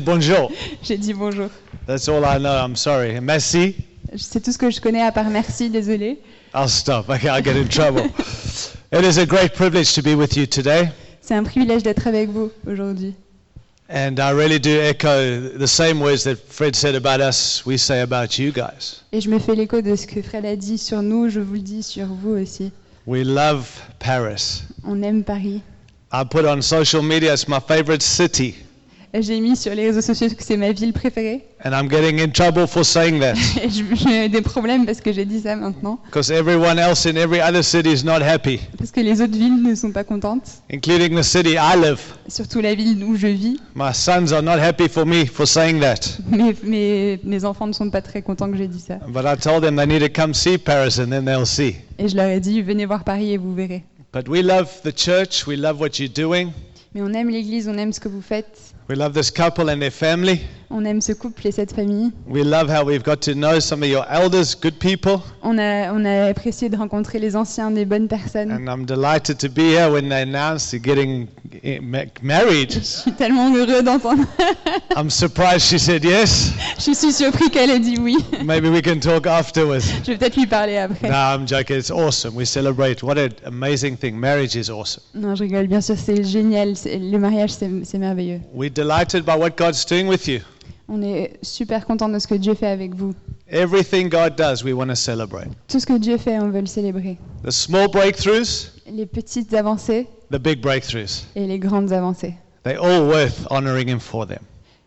Bonjour. J'ai dit bonjour. That's all I know. I'm sorry. Merci. C'est tout ce que je connais à part merci, désolé. I'll stop. Okay, I'll get in trouble. it is a great privilege to be with you today. C'est un privilège d'être avec vous aujourd'hui. And I really do echo the same words that Fred said about us, we say about you guys. Et je me fais l'écho de ce que Fred a dit sur nous, je vous le dis sur vous aussi. We love Paris. On aime Paris. I put on social media, it's my favorite city. J'ai mis sur les réseaux sociaux que c'est ma ville préférée. And I'm getting in trouble for saying that. Et je- j'ai des problèmes parce que j'ai dit ça maintenant. Because everyone else in every other city is not happy, Parce que les autres villes ne sont pas contentes. including the city I live. Surtout la ville où je vis. My sons are not happy for me for saying that. Mes, mes, mes enfants ne sont pas très contents que j'ai dit ça. But I told them they need to come see Paris and then they'll see. Et je leur ai dit, venez voir Paris et vous verrez. But we love the church, we love what you're doing, Mais on aime l'église, on aime ce que vous faites. We love this couple and their family. On aime ce couple et cette famille. We love how we've got to know some of your elders, good people. On a, on a apprécié de rencontrer les anciens, des bonnes personnes. And I'm delighted to be here when they announced they're getting eh, ma- married. Je suis tellement heureux d'entendre. I'm surprised she said yes. je suis surpris qu'elle ait dit oui. Maybe we can talk afterwards. Je vais peut-être lui parler après. No, I'm joking. It's awesome. We celebrate. What an amazing thing. Marriage is awesome. Non, je rigole. Bien sûr, c'est génial. Le mariage, c'est c'est merveilleux. We're delighted by what God's doing with you. On est super content de ce que Dieu fait avec vous. Everything God does, we want to celebrate. Tout ce que Dieu fait, on veut le célébrer. The small breakthroughs, Les petites avancées the big breakthroughs. et les grandes avancées. They're all worth honoring Him for them.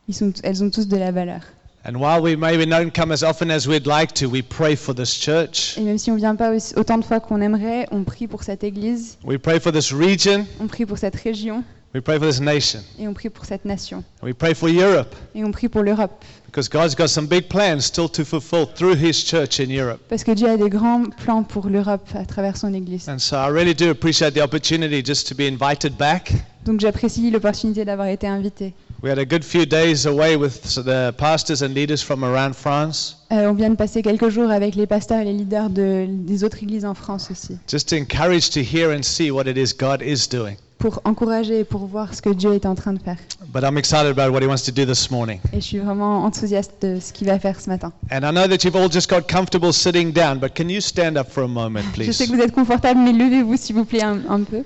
Ils sont, elles ont tous de la valeur. And while we maybe don't come as often as we'd like to, we pray for this church. Et même si on vient pas autant de fois qu'on aimerait, on prie pour cette église, We pray for this region. on prie pour cette région We pray for this nation. et on prie pour cette nation. We pray for Europe Et on prie pour l'Europe. because God's got some big plans still to fulfill through His church in Europe. Parce que Dieu a des grands plans pour l'Europe à travers son église. And so I really do appreciate the opportunity just to be invited back. Donc j'apprécie l'opportunité d'avoir été invité. We had a good few days away with the pastors and leaders from around France, Euh, on vient de passer quelques jours avec les pasteurs et les leaders de- des autres églises en France aussi, just to encourage to hear and see what it is God is doing. Pour encourager et pour voir ce que Dieu est en train de faire. But I'm excited about what He wants to do this morning. Et je suis vraiment enthousiaste de ce qu'il va faire ce matin. And I know that you've all just got comfortable sitting down, but can you stand up for a moment, Je sais que vous êtes confortable, mais levez-vous s'il vous plaît un, un peu.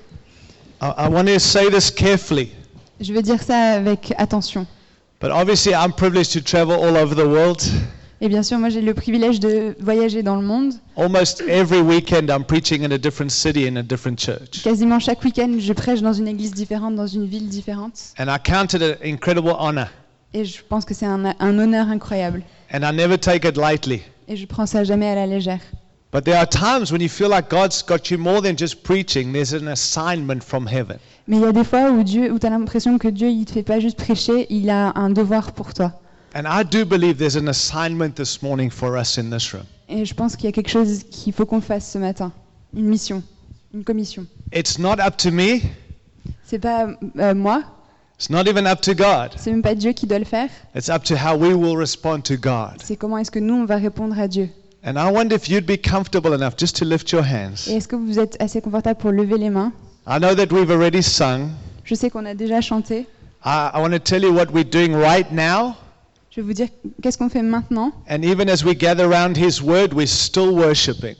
I, I want to say this carefully, Je veux dire ça avec attention. but obviously I'm privileged to travel all over the world. Et bien sûr, moi j'ai le privilège de voyager dans le monde. Almost every weekend I'm preaching in a different city in a different church. Quasiment chaque week-end, je prêche dans une église différente, dans une ville différente. And I count it an incredible honor, Et je pense que c'est un, un honneur incroyable. and I never take it lightly. Et je prends ça jamais à la légère. But there are times when you feel like God's got you more than just preaching, there's an assignment from heaven. Mais il y a des fois où Dieu, où tu as l'impression que Dieu, il te fait pas juste prêcher, il a un devoir pour toi. And I do believe there's an assignment this morning for us in this room. Et je pense qu'il y a quelque chose qu'il faut qu'on fasse ce matin. Une mission, une commission. It's not up to me, C'est pas euh, moi, it's not even up to God. c'est même pas Dieu qui doit le faire. It's up to how we will respond to God. C'est comment est-ce que nous on va répondre à Dieu. And I wonder if you'd be comfortable enough just to lift your hands. Et est-ce que vous êtes assez confortable pour lever les mains? I know that we've already sung. Je sais qu'on a déjà chanté. I, I want to tell you what we're doing right now. Je vais vous dire qu'est-ce qu'on fait maintenant. And even as we gather around His Word, we're still worshiping.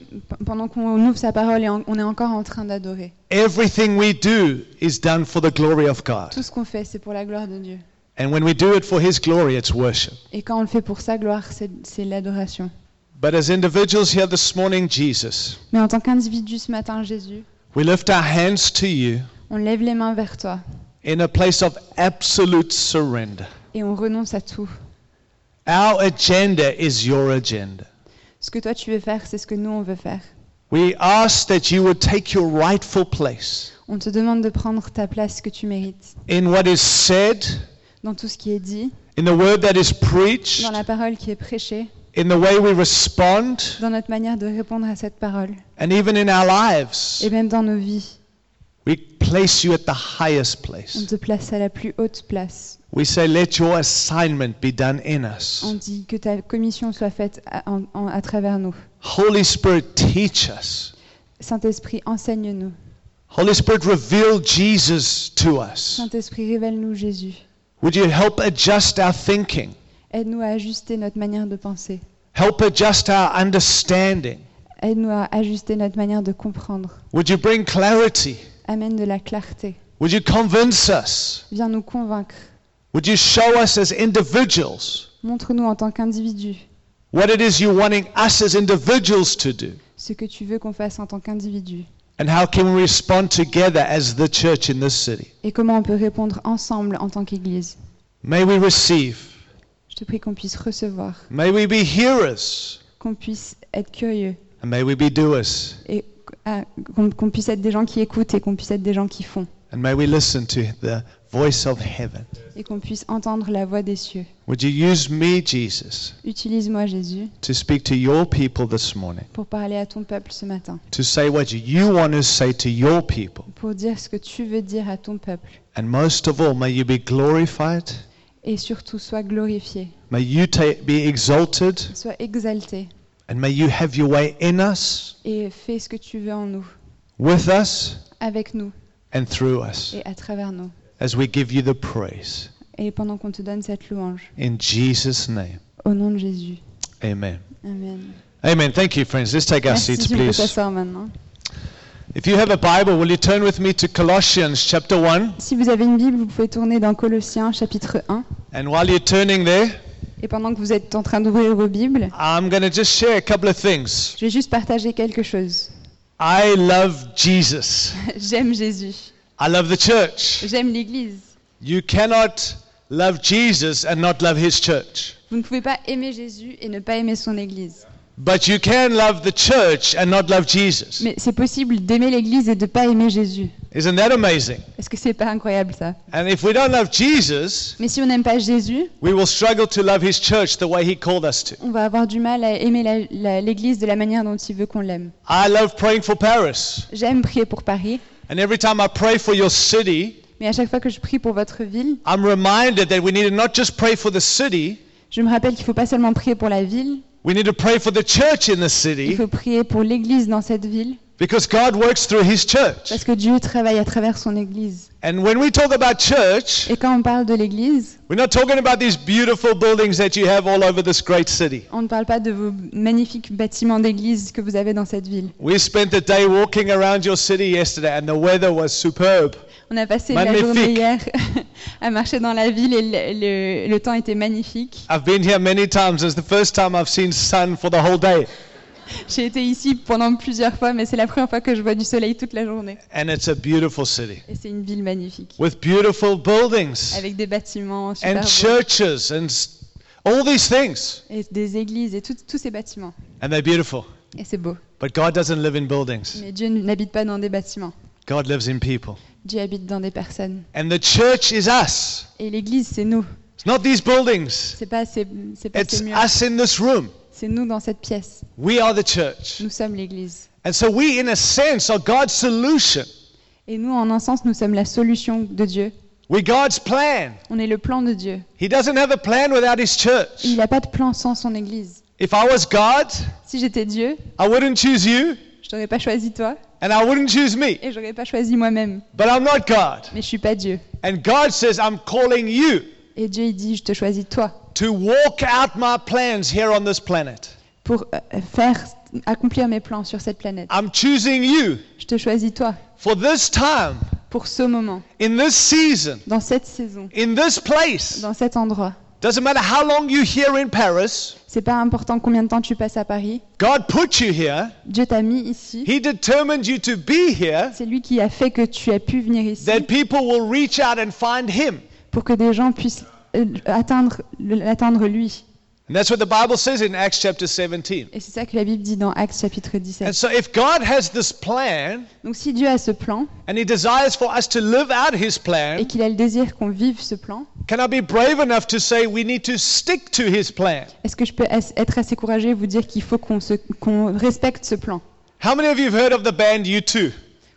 Pendant qu'on ouvre sa parole et on est encore en train d'adorer. Everything we do is done for the glory of God. Tout ce qu'on fait, c'est pour la gloire de Dieu. And when we do it for His glory, it's worship. Et quand on le fait pour sa gloire, c'est l'adoration. But as individuals here this morning, Jesus, Mais en tant qu'individu ce matin, Jésus, we lift our hands to you on lève les mains vers toi in a place of absolute surrender. et on renonce à tout. Our agenda is your agenda. Ce que toi tu veux faire, c'est ce que nous on veut faire. We ask that you would take your rightful place On te demande de prendre ta place que tu mérites in what is said, dans tout ce qui est dit, in the word that is preached, dans la parole qui est prêchée, in the way we respond, dans notre manière de répondre à cette parole and even in our lives. et même dans nos vies. We place you at the highest On place. te place à la plus haute place. We say, let your assignment be done in us. On dit que ta commission soit faite à, en- en- à travers nous. Holy Spirit, teach us. Saint-Esprit, enseigne-nous. Holy Spirit, reveal Jesus to us. Saint-Esprit, révèle-nous Jésus. Would you help adjust our thinking? Aide-nous à ajuster notre manière de penser. Help adjust our understanding? Aide-nous à ajuster notre manière de comprendre. Would you bring clarity? Amène de la clarté. Would you convince us? Viens nous convaincre. Would you show us as individuals Montre-nous en tant qu'individu what it is you're wanting us as individuals to do? ce que tu veux qu'on fasse en tant qu'individu. And how can we respond together as the church in this city? Et comment on peut répondre ensemble en tant qu'Église? May we receive. Je te prie qu'on puisse recevoir, May we be hearers. qu'on puisse être curieux And may we be doers. et ah, qu'on qu'on puisse être des gens qui écoutent et qu'on puisse être des gens qui font And may we listen to the voice of heaven. et qu'on puisse entendre la voix des cieux. Would you use me, Jesus, Utilise-moi Jésus to speak to your people this morning? pour parler à ton peuple ce matin, To say what you want to say to your people? pour dire ce que tu veux dire à ton peuple And most of all, may you be glorified. et surtout sois glorifié, May you ta- be exalted. sois exalté And may you have your way in us, et fais ce que tu veux en nous, with us, avec nous and through us et à travers nous. As we give you the praise. Et pendant qu'on te donne cette louange, In Jesus' name. au nom de Jésus. Amen. Amen. Amen. Thank you, friends. Let's take our Merci, seats, tu peux please. maintenant. If you have a Bible, will you turn with me to Colossians chapter 1? Si vous avez une Bible, vous pouvez tourner dans Colossiens chapitre 1. And while you're turning there, Et pendant que vous êtes en train d'ouvrir vos Bibles, I'm going to just share a couple of things. je vais juste partager quelque chose. I love Jesus. J'aime Jésus. I love the church. J'aime l'Église. You cannot love Jesus and not love his church. Vous ne pouvez pas aimer Jésus et ne pas aimer son Église. But you can love the church and not love Jesus. Mais c'est possible d'aimer l'Église et de ne pas aimer Jésus. Isn't that amazing? Est-ce que c'est pas incroyable ça? And if we don't love Jesus, Mais si on n'aime pas Jésus, we will struggle to love his church the way he called us to. on va avoir du mal à aimer l'Église de la manière dont il veut qu'on l'aime. I love praying for Paris. J'aime prier pour Paris, And every time I pray for your city, mais à chaque fois que je prie pour votre ville, I'm reminded that we need to not just pray for the city, je me rappelle qu'il ne faut pas seulement prier pour la ville, we need to pray for the church in the il city faut prier pour l'Église dans cette ville, because God works through his church. parce que Dieu travaille à travers son Église. And when we talk about church, Et quand on parle de l'Église, we're not talking about these beautiful buildings that you have all over this great city. on ne parle pas de vos magnifiques bâtiments d'église que vous avez dans cette ville. We spent the day walking around your city yesterday and the weather was superb. On a passé la Magnifique. journée hier à marcher dans la ville et le, le- le temps était magnifique. I've been here many times. It's the first time I've seen sun for the whole day. J'ai été ici pendant plusieurs fois, mais c'est la première fois que je vois du soleil toute la journée. And it's a beautiful city Et c'est une ville magnifique, with beautiful buildings avec des bâtiments super and beaux, churches and s- all these things. et des églises et tout- tous ces bâtiments. And they're beautiful. Et c'est beau. But God doesn't live in buildings. Mais Dieu n'habite pas dans des bâtiments. God lives in people. Dieu habite dans des personnes. And the church is us. Et l'église, c'est nous. It's not these buildings. C'est pas ces, c'est pas It's ces murs. us in this room. C'est nous dans cette pièce. We are the church. Nous sommes l'église. And so we, in a sense, are God's solution. Et nous, en un sens, nous sommes la solution de Dieu. We're God's plan. On est le plan de Dieu. He doesn't have a plan without his Et church. il n'a pas de plan sans son église. If I was God, Si j'étais Dieu, I wouldn't choose you je t'aurais pas choisi toi and I wouldn't choose me. et j'aurais pas choisi moi-même. But I'm not God. Mais je suis pas Dieu. And God says, I'm calling you Et Dieu, il dit, je te choisis toi to walk out my plans here on this planet. pour euh, faire accomplir mes plans sur cette planète. I'm choosing you Je te choisis toi for this time, pour ce moment, in this season, dans cette saison, in this place. dans cet endroit. Doesn't matter how long you're here in Paris, C'est pas important combien de temps tu passes à Paris. God put you here. Dieu t'a mis ici. He determined you to be here C'est lui qui a fait que tu as pu venir ici that people will reach out and find Him. pour que des gens puissent atteindre, le- atteindre lui. And that's what the Bible says in Acts chapter 17. Et c'est ça que la Bible dit dans Actes chapitre 17. And so if God has this plan Donc si Dieu a ce plan and He desires for us to live out His et plan, qu'il a le désir qu'on vive ce plan, can I be brave enough to say we need to stick to His plan? est-ce que je peux être assez courageux et vous dire qu'il faut qu'on respecte ce plan? How many of you have heard of the band U2?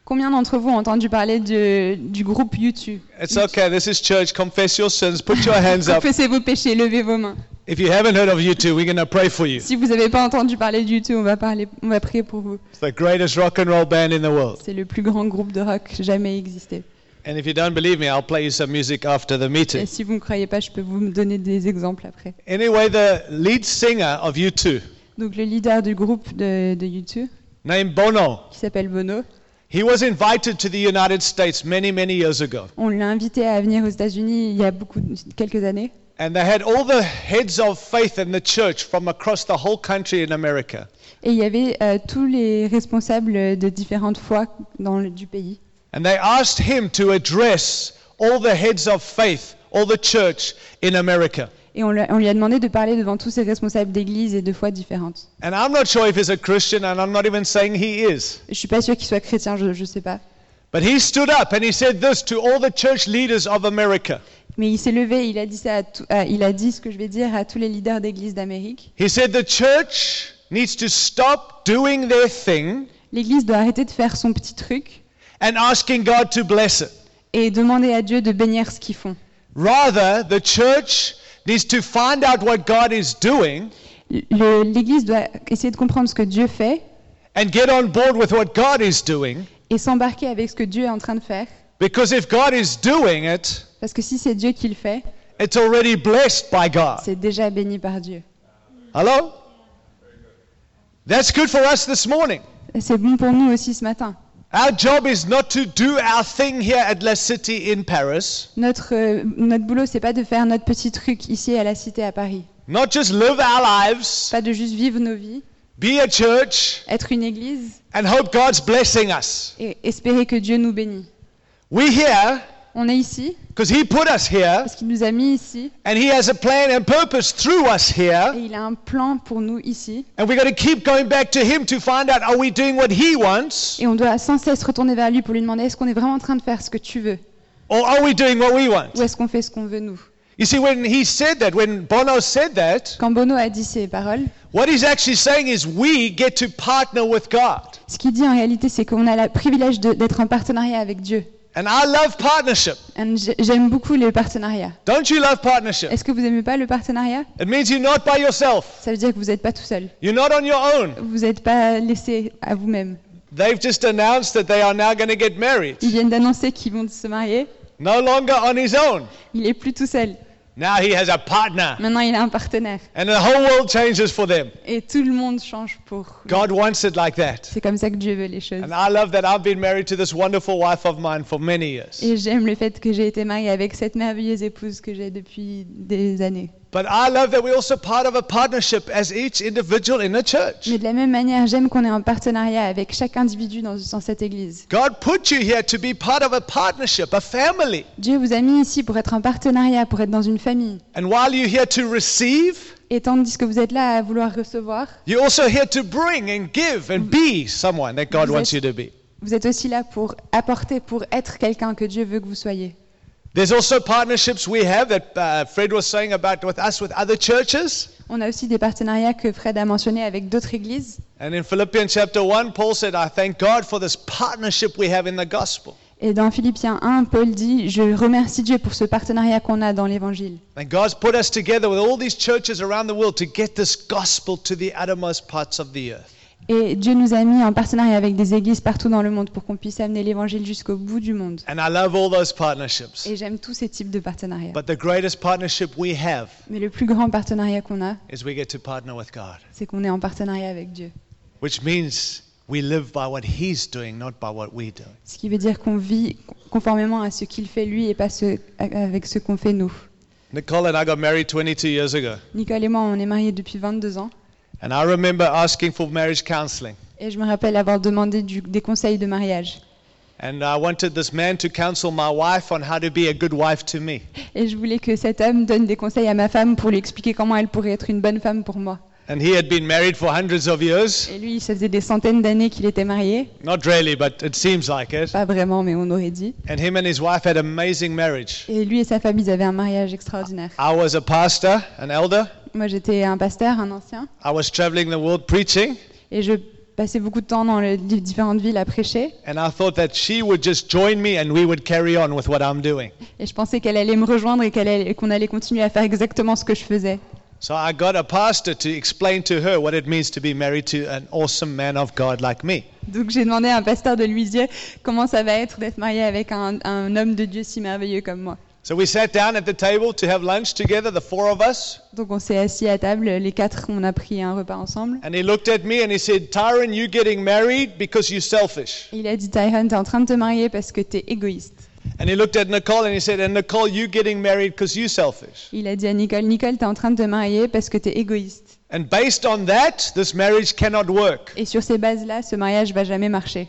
Combien d'entre vous ont entendu parler de- du groupe YouTube? It's okay, this is church. Confess your sins. Put your hands up. Confessez vos péchés, levez vos mains. If you haven't heard of U2, we're going to pray for you. Si vous n'avez pas entendu parler de YouTube, on va, parler, on va prier pour vous. It's the greatest rock and roll band in the world. C'est le plus grand groupe de rock jamais existé. And if you don't believe me, I'll play you some music after the Et meeting. si vous ne me croyez pas, je peux vous me donner des exemples après. Anyway, the lead singer of U2, Donc le leader du groupe de, de U2, named Bono, qui s'appelle Bono, he was invited to the United States many, many years ago. on l'a invité à venir aux États-Unis il y a beaucoup, quelques années. And they had all the heads of faith in the church from across the whole country in America. Et il y avait euh, tous les responsables de différentes foi dans le, du pays. And they asked him to address all the heads of faith, all the church in America. Et on, lui a- on lui a demandé de parler devant tous ces responsables d'églises et de foi différentes. And I'm not sure if he's a Christian, and I'm not even saying he is. Je suis pas sûre qu'il soit chrétien, je ne sais pas. But he stood up and he said this to all the church leaders of America. Mais il s'est levé, il a dit ça, à tout- à- il a dit ce que je vais dire à tous les leaders d'églises d'Amérique. He said the church needs to stop doing their thing L'église doit arrêter de faire son petit truc and asking God to bless it. et demander à Dieu de bénir ce qu'ils font. Rather, the church needs to find out what God is doing Le- L'église doit essayer de comprendre ce que Dieu fait and get on board with what God is doing. et s'embarquer avec ce que Dieu est en train de faire. Because if God is doing it, Parce que si c'est Dieu qui le fait, it's already blessed by God. c'est déjà béni par Dieu. Hello? That's good for us this morning. C'est bon pour nous aussi ce matin. Our job is not to do our thing here at La City in Paris, Notre, euh, notre boulot, c'est pas de faire notre petit truc ici à la cité à Paris. not just live our lives, Pas de juste vivre nos vies, be a church, être une église and hope God's blessing us. et espérer que Dieu nous bénit. We're here On est ici because He put us here, parce qu'il nous a mis ici and He has a plan and purpose through us here. et il a un plan pour nous ici. And we've got to keep going back to Him to find out are we doing what He wants? Et on doit sans cesse retourner vers lui pour lui demander est-ce qu'on est vraiment en train de faire ce que tu veux? Or are we doing what we want? ou est-ce qu'on fait ce qu'on veut nous? You see, when He said that, when Bono said that, Quand Bono a dit ces paroles, what He's actually saying is we get to partner with God. ce qu'il dit en réalité, c'est qu'on a le privilège d'être en partenariat avec Dieu. And I love partnership. J'aime beaucoup le partenariat. Don't you love partnership? Est-ce que vous aimez pas le partenariat? It means you're not by yourself. Ça veut dire que vous n'êtes pas tout seul. You're not on your own. Vous n'êtes pas laissé à vous-même. They've just announced that they are now going to get married. Ils viennent d'annoncer qu'ils vont se marier. No longer on his own. Il est plus tout seul. Now he has a partner. Maintenant, il a un partenaire. And the whole world changes for them. Et tout le monde change pour. lui. God wants it like that. C'est comme ça que Dieu veut les choses. And I love that I've been married to this wonderful wife of mine for many years. Et j'aime le fait que j'ai été mariée avec cette merveilleuse épouse que j'ai depuis des années. But I love that we're also part of a partnership as each individual in the church. Mais de la même manière, j'aime qu'on est en partenariat avec chaque individu dans, dans cette église. God put you here to be part of a partnership, a family. Dieu vous a mis ici pour être en partenariat, pour être dans une famille. And while you're here to receive, Et tandis que vous êtes là à vouloir recevoir, you're also here to bring and give and be someone that God Vous wants êtes- you to be. vous êtes aussi là pour apporter, pour être quelqu'un que Dieu veut que vous soyez. There's also partnerships we have that uh, Fred was saying about with us with other churches. On a aussi des partenariats que Fred a mentionnés avec d'autres églises. And in Philippians chapter 1, Paul said, I thank God for this partnership we have in the gospel. Et dans Philippiens 1, Paul dit Je remercie Dieu pour ce partenariat qu'on a dans l'évangile. And God's put us together with all these churches around the world to get this gospel to the uttermost parts of the earth. Et Dieu nous a mis en partenariat avec des églises partout dans le monde pour qu'on puisse amener l'évangile jusqu'au bout du monde. And I love all those partnerships. Et j'aime tous ces types de partenariats. But the greatest partnership we have Mais le plus grand partenariat qu'on a, is we get to partner with God, c'est qu'on est en partenariat avec Dieu. which means we live by what He's doing, not by what we do. Ce qui veut dire qu'on vit conformément à ce qu'il fait lui et pas ce, avec ce qu'on fait nous. Nicole and I got married 22 years ago. Nicole et moi, on est mariés depuis 22 ans. And I remember asking for marriage counseling. Et je me rappelle avoir demandé du- des conseils de mariage. And I wanted this man to counsel my wife on how to be a good wife to me. Et je voulais que cet homme donne des conseils à ma femme pour lui expliquer comment elle pourrait être une bonne femme pour moi. And he had been married for hundreds of years. Et lui, ça faisait des centaines d'années qu'il était marié. Not really, but it seems like it. Pas vraiment, mais on aurait dit. And him and his wife had amazing marriage. Et lui et sa femme, ils avaient un mariage extraordinaire. I was a pastor, an elder. Moi, j'étais un pasteur, un ancien. I was traveling the world preaching. Et je passais beaucoup de temps dans les différentes villes à prêcher. And I thought that she would just join me and we would carry on with what I'm doing. Et je pensais qu'elle allait me rejoindre et qu'on allait continuer à faire exactement ce que je faisais. So I got a pastor to explain to her what it means to be married to an awesome man of God like me. Donc j'ai demandé à un pasteur de lui dire comment ça va être d'être marié avec un, un homme de Dieu si merveilleux comme moi. So we sat down at the table to have lunch together, the four of us. Donc on s'est assis à table, les quatre, on a pris un repas ensemble. And he looked at me and he said, Tyron, you getting married because you're selfish. Il a dit Tyrone, t'es en train de te marier parce que t'es égoïste. And he looked at Nicole and he said, and Nicole, you getting married because you're selfish. Il a dit à Nicole, Nicole, t'es en train de te marier parce que t'es égoïste. And based on that, this marriage cannot work. Et sur ces bases-là, ce mariage va jamais marcher.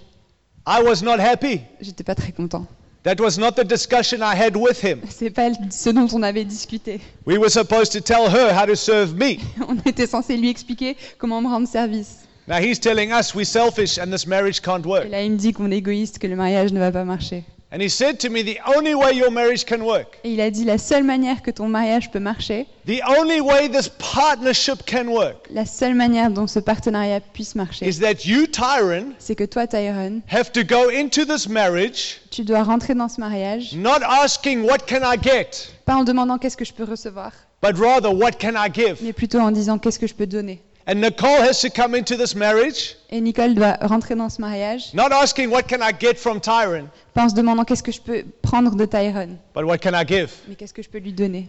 I was not happy. J'étais pas très content. That was not the discussion I had with him. C'est pas ce dont on avait discuté. We were supposed to tell her how to serve me. On était censé lui expliquer comment me rendre service. Now he's telling us we're selfish and this marriage can't Et work. là, il me dit qu'on est égoïste, que le mariage ne va pas marcher. And he said to me, the only way your marriage can work, Et il a dit la seule manière que ton mariage peut marcher, the only way this partnership can work, la seule manière dont ce partenariat puisse marcher, is that you, Tyron, c'est que toi, Tyrone, have to go into this marriage tu dois rentrer dans ce mariage, not asking what can I get, pas en demandant qu'est-ce que je peux recevoir, but rather what can I give. mais plutôt en disant qu'est-ce que je peux donner. And Nicole has to come into this marriage Et Nicole doit rentrer dans ce mariage, not asking what can I get from Tyron, pas en se demandant qu'est-ce que je peux prendre de Tyrone, but what can I give? mais qu'est-ce que je peux lui donner?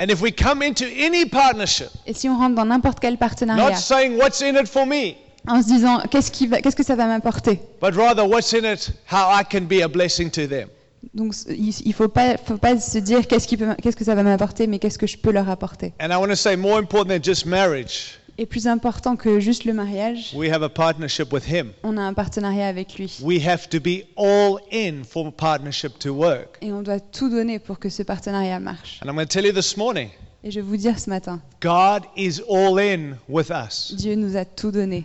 And if we come into any partnership, Et si on rentre dans n'importe quel not partenariat, saying what's in it for me, en se disant qu'est-ce, qui va- qu'est-ce que ça va m'apporter, but rather what's in it, how I can be a blessing to them. donc il ne faut pas, faut pas se dire qu'est-ce, qui peut, qu'est-ce que ça va m'apporter, mais qu'est-ce que je peux leur apporter? And I want to say more important than just marriage, Et plus important que juste le mariage, we have a partnership with Him. on a un partenariat avec lui. We have to be all in for a partnership to work. Et on doit tout donner pour que ce partenariat marche. And I'm going to tell you this morning Et je vais vous dire ce matin, God is all in with us, Dieu nous a tout donné.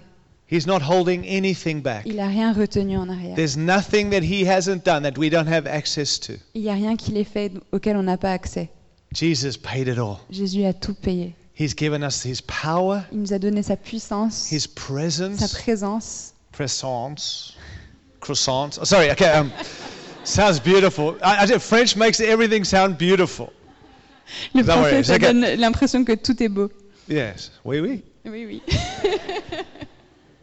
He's not holding anything back. Il n'a rien retenu en arrière. There's nothing that He hasn't done that we don't have access to. Il n'y a rien qu'il ait fait auquel on n'a pas accès. Jesus paid it all. Jésus a tout payé. He's given us His power, Il nous a donné sa puissance, His sa presence, présence. croissants. Oh, sorry, okay. Um, sounds beautiful. I, I, French makes everything sound beautiful. Le Don't worry, français, ça donne l'impression que tout est beau. Yes, oui, oui. Oui, oui.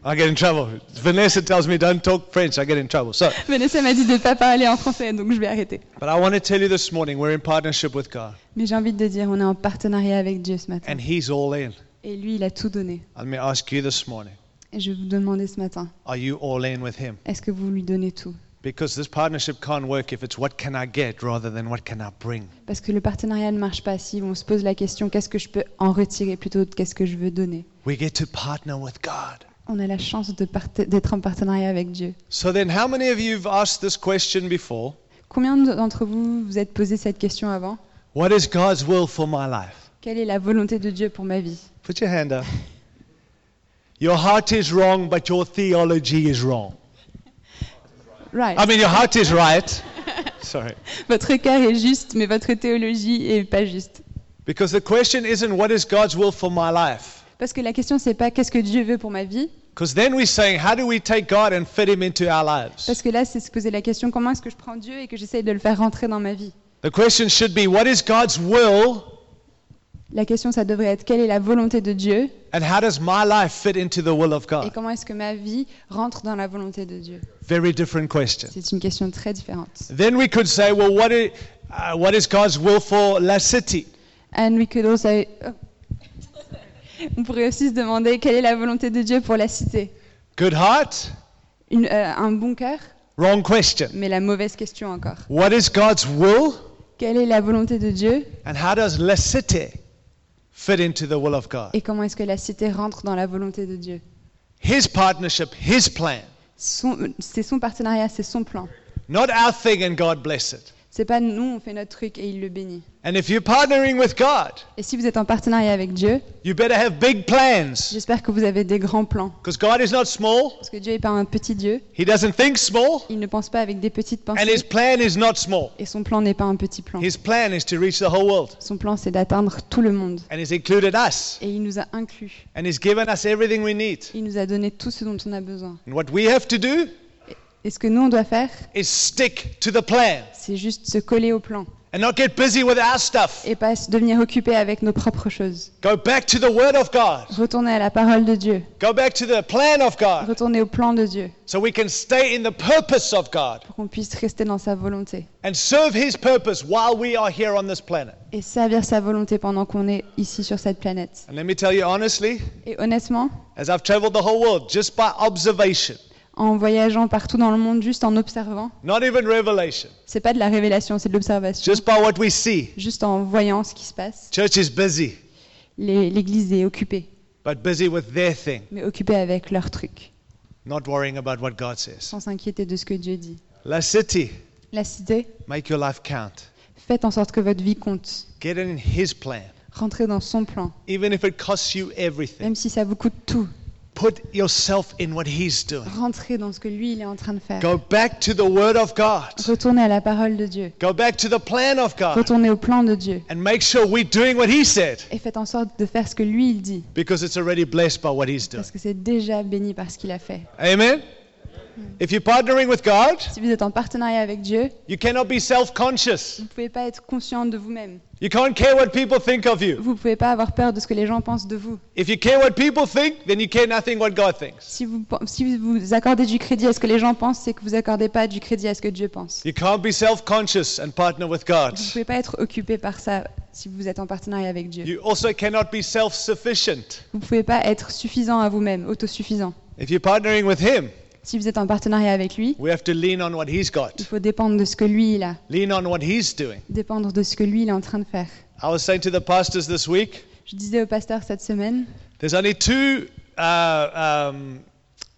I get in trouble. Vanessa tells me don't talk French. I get in trouble. So, Vanessa m'a dit de ne pas parler en français, donc je vais arrêter. but I want to tell you this morning we're in partnership with God, Mais j'ai envie de dire, on est en partenariat avec Dieu ce matin. and He's all in. Et lui, il a tout donné. Let me ask you this morning: Et je vais vous demander ce matin, Are you all in with Him? est-ce que vous lui donnez tout? Because this partnership can't work if it's what can I get rather than what can I bring. Parce que le partenariat ne marche pas si on se pose la question qu'est-ce que je peux en retirer plutôt que qu'est-ce que je veux donner? We get to partner with God. On a la chance d'être en partenariat avec Dieu. So then, how many of you have asked this question before? Combien d'entre vous vous êtes posé cette question avant? What is God's will for my life? Quelle est la volonté de Dieu pour ma vie? Put your hand up. Your heart is wrong, but your theology is wrong. Right. I mean, your heart is right. Sorry. Votre cœur est juste, mais votre théologie est pas juste. Because the question isn't what is God's will for my life? Parce que la question c'est pas qu'est-ce que Dieu veut pour ma vie, Because then we're saying, how do we take God and fit him into our lives? parce que là c'est se poser la question comment est-ce que je prends Dieu et que j'essaye de le faire rentrer dans ma vie? The question should be, what is God's will? La question ça devrait être quelle est la volonté de Dieu? And how does my life fit into the will of et God? comment est-ce que ma vie rentre dans la volonté de Dieu? Very different question. C'est une question très différente. Then we could say, well, what is, uh, what is God's will for La City? And we could also oh. On pourrait aussi se demander quelle est la volonté de Dieu pour la cité. Good heart? Une- euh, un bon cœur, Wrong question. mais la mauvaise question encore. What is God's will? Quelle est la volonté de Dieu? And how does La City fit into the will of God? et comment est-ce que la cité rentre dans la volonté de Dieu? His partnership, His plan. Son- C'est son partenariat, c'est son plan. Not our thing and God bless it. C'est pas nous, on fait notre truc et il le bénit. And if you're partnering with God, Et si vous êtes en partenariat avec Dieu, you better have big plans. j'espère que vous avez des grands plans. Because God is not small. Parce que Dieu n'est pas un petit Dieu, He doesn't think small. il ne pense pas avec des petites And His pensées. plan is not small. Et son plan n'est pas un petit plan. His plan is to reach the whole world. Son plan, c'est d'atteindre tout le monde. And He's included us. Et il nous a inclus. And He's given us everything we need. Il nous a donné tout ce dont on a besoin. And what we have to do Et ce que nous, on doit faire, is stick to the plan. c'est juste se coller au plan. and not get busy with our stuff. et pas se devenir occupé avec nos propres choses. Go back to the Word of God. Retourner à la parole de Dieu, Go back to the plan of God retourner au plan de Dieu, so we can stay in the purpose of God pour qu'on puisse rester dans sa volonté and serve His purpose while we are here on this planet. et servir sa volonté pendant qu'on est ici sur cette planète. And let me tell you honestly, Et honnêtement, as I've traveled the whole world just by observation, en voyageant partout dans le monde, juste en observant, not even revelation, c'est pas de la révélation, c'est de l'observation. just by what we see, Juste en voyant ce qui se passe, church is busy, les- l'Église est occupée, but busy with their thing, mais occupée avec leurs trucs, not worrying about what God says. sans s'inquiéter de ce que Dieu dit. La City, La cité, make your life count. faites en sorte que votre vie compte. Get in His plan, Rentrez dans son plan, even if it costs you everything. même si ça vous coûte tout. Put yourself in what He's doing. Rentrez dans ce que lui, il est en train de faire. Go back to the Word of God. Retournez à la parole de Dieu. Go back to the plan of God. Retournez au plan de Dieu. And make sure we're doing what He said Et faites en sorte de faire ce que lui, il dit. because it's already blessed by what He's doing. Parce que c'est déjà béni par ce qu'il a fait. Amen? If you're partnering with God, Si vous êtes en partenariat avec Dieu, you cannot be self conscious. vous ne pouvez pas être conscient de vous-même. You can't care what people think of you. Vous ne pouvez pas avoir peur de ce que les gens pensent de vous. If you care what people think, then you care nothing what God thinks. Si vous, si vous accordez du crédit à ce que les gens pensent, c'est que vous accordez pas du crédit à ce que Dieu pense. You can't be self conscious and partner with God. Vous ne pouvez pas être occupé par ça si vous êtes en partenariat avec Dieu. You also cannot be self sufficient. Vous ne pouvez pas être suffisant à vous-même, autosuffisant. If you're partnering with Him, Si vous êtes en partenariat avec lui, we have to lean on what He's got, il faut dépendre de ce que lui, il a. lean on what He's doing. Dépendre de ce que lui, il est en train de faire. I was saying to the pastors this week Je disais au pasteur cette semaine, there's only two uh, um,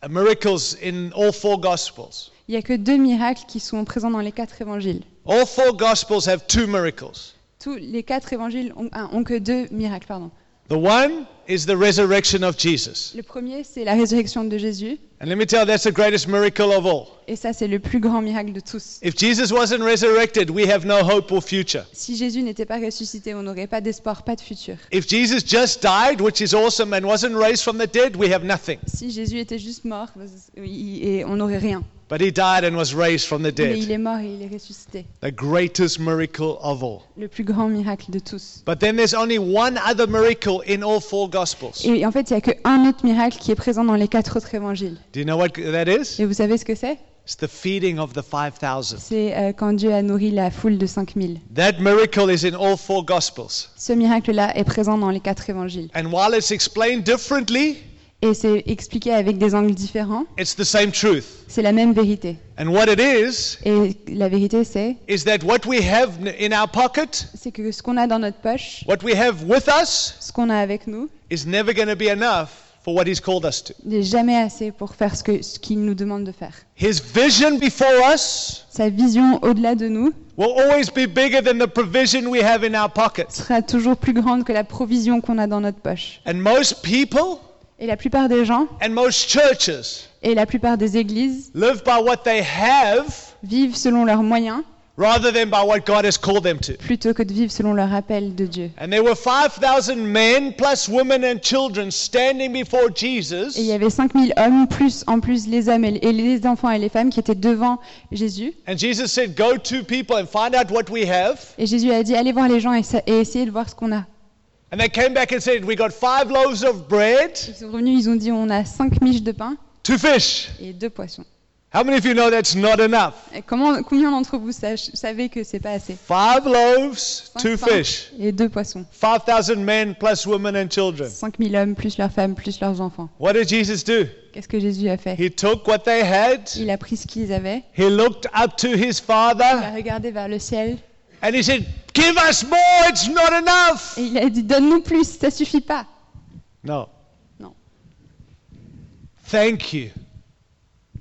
miracles in all four Gospels. il n'y a que deux miracles qui sont présents dans les quatre évangiles. All four Gospels have two miracles. Tous les quatre évangiles ont, ah, ont que deux miracles. Pardon. The one is the resurrection of Jesus. Le premier, c'est la résurrection de Jésus. And let me tell you, that's the greatest miracle of all. Et ça, c'est le plus grand miracle de tous. If Jesus wasn't resurrected, we have no hope or future. Si Jésus n'était pas ressuscité, on n'aurait pas d'espoir, pas de futur. If Jesus just died, which is awesome, and wasn't raised from the dead, we have nothing. Si Jésus était juste mort, et on n'aurait rien. But he died and was raised from the Mais il dead. est mort et il est ressuscité. The greatest miracle of all. Le plus grand miracle de tous. But then there's only one other miracle in all four Gospels. Et en fait, il n'y a qu'un autre miracle qui est présent dans les quatre autres évangiles. Do you know what that is? Et vous savez ce que c'est? It's the feeding of the 5,000. C'est euh, quand Dieu a nourri la foule de 5000. That miracle is in all four Gospels. Ce miracle-là est présent dans les quatre évangiles. And while it's explained differently, Et c'est expliqué avec des angles différents. it's the same truth. C'est la même vérité. And what it is, Et la vérité, c'est is that what we have n- in our pocket, c'est que ce qu'on a dans notre poche, what we have with us, ce qu'on a avec nous, is never going to be enough for what He's called us to. n'est jamais assez pour faire ce que- ce qu'il nous demande de faire. His vision before us Sa vision au-delà de nous will always be bigger than the provision we have in our pocket. sera toujours plus grande que la provision qu'on a dans notre poche. And most people Et la plupart des gens and most churches et la plupart des églises live by what they have vivent selon leurs moyens rather than by what God has called them to. plutôt que de vivre selon leur appel de Dieu. And there were 5,000 men plus women and children standing before Et il y avait 5000 hommes, plus en plus les hommes et et les enfants et les femmes qui étaient devant Jésus. And Jesus said, Go to people and find out what we have. Et Jésus a dit, allez voir les gens et essayez de voir ce qu'on a. And they came back and said, We got five loaves of bread, Ils sont revenus, ils ont dit, on a cinq miches de pain two fish. et deux poissons. How many of you know that's not enough? Et comment, combien d'entre vous savez que c'est pas assez? Five loaves, Cinq two fish. Et deux poissons. 5,000 men plus women and children. 5000 hommes, plus leurs femmes, plus leurs enfants. What did Jesus do? Qu'est-ce que Jésus a fait? He took what they had, Il a pris ce qu'ils avaient, he looked up to his il a Father, regardé vers le ciel and he said, Give us more, it's not enough. et il a dit, donne-nous plus, ça suffit pas. No. No. Thank you,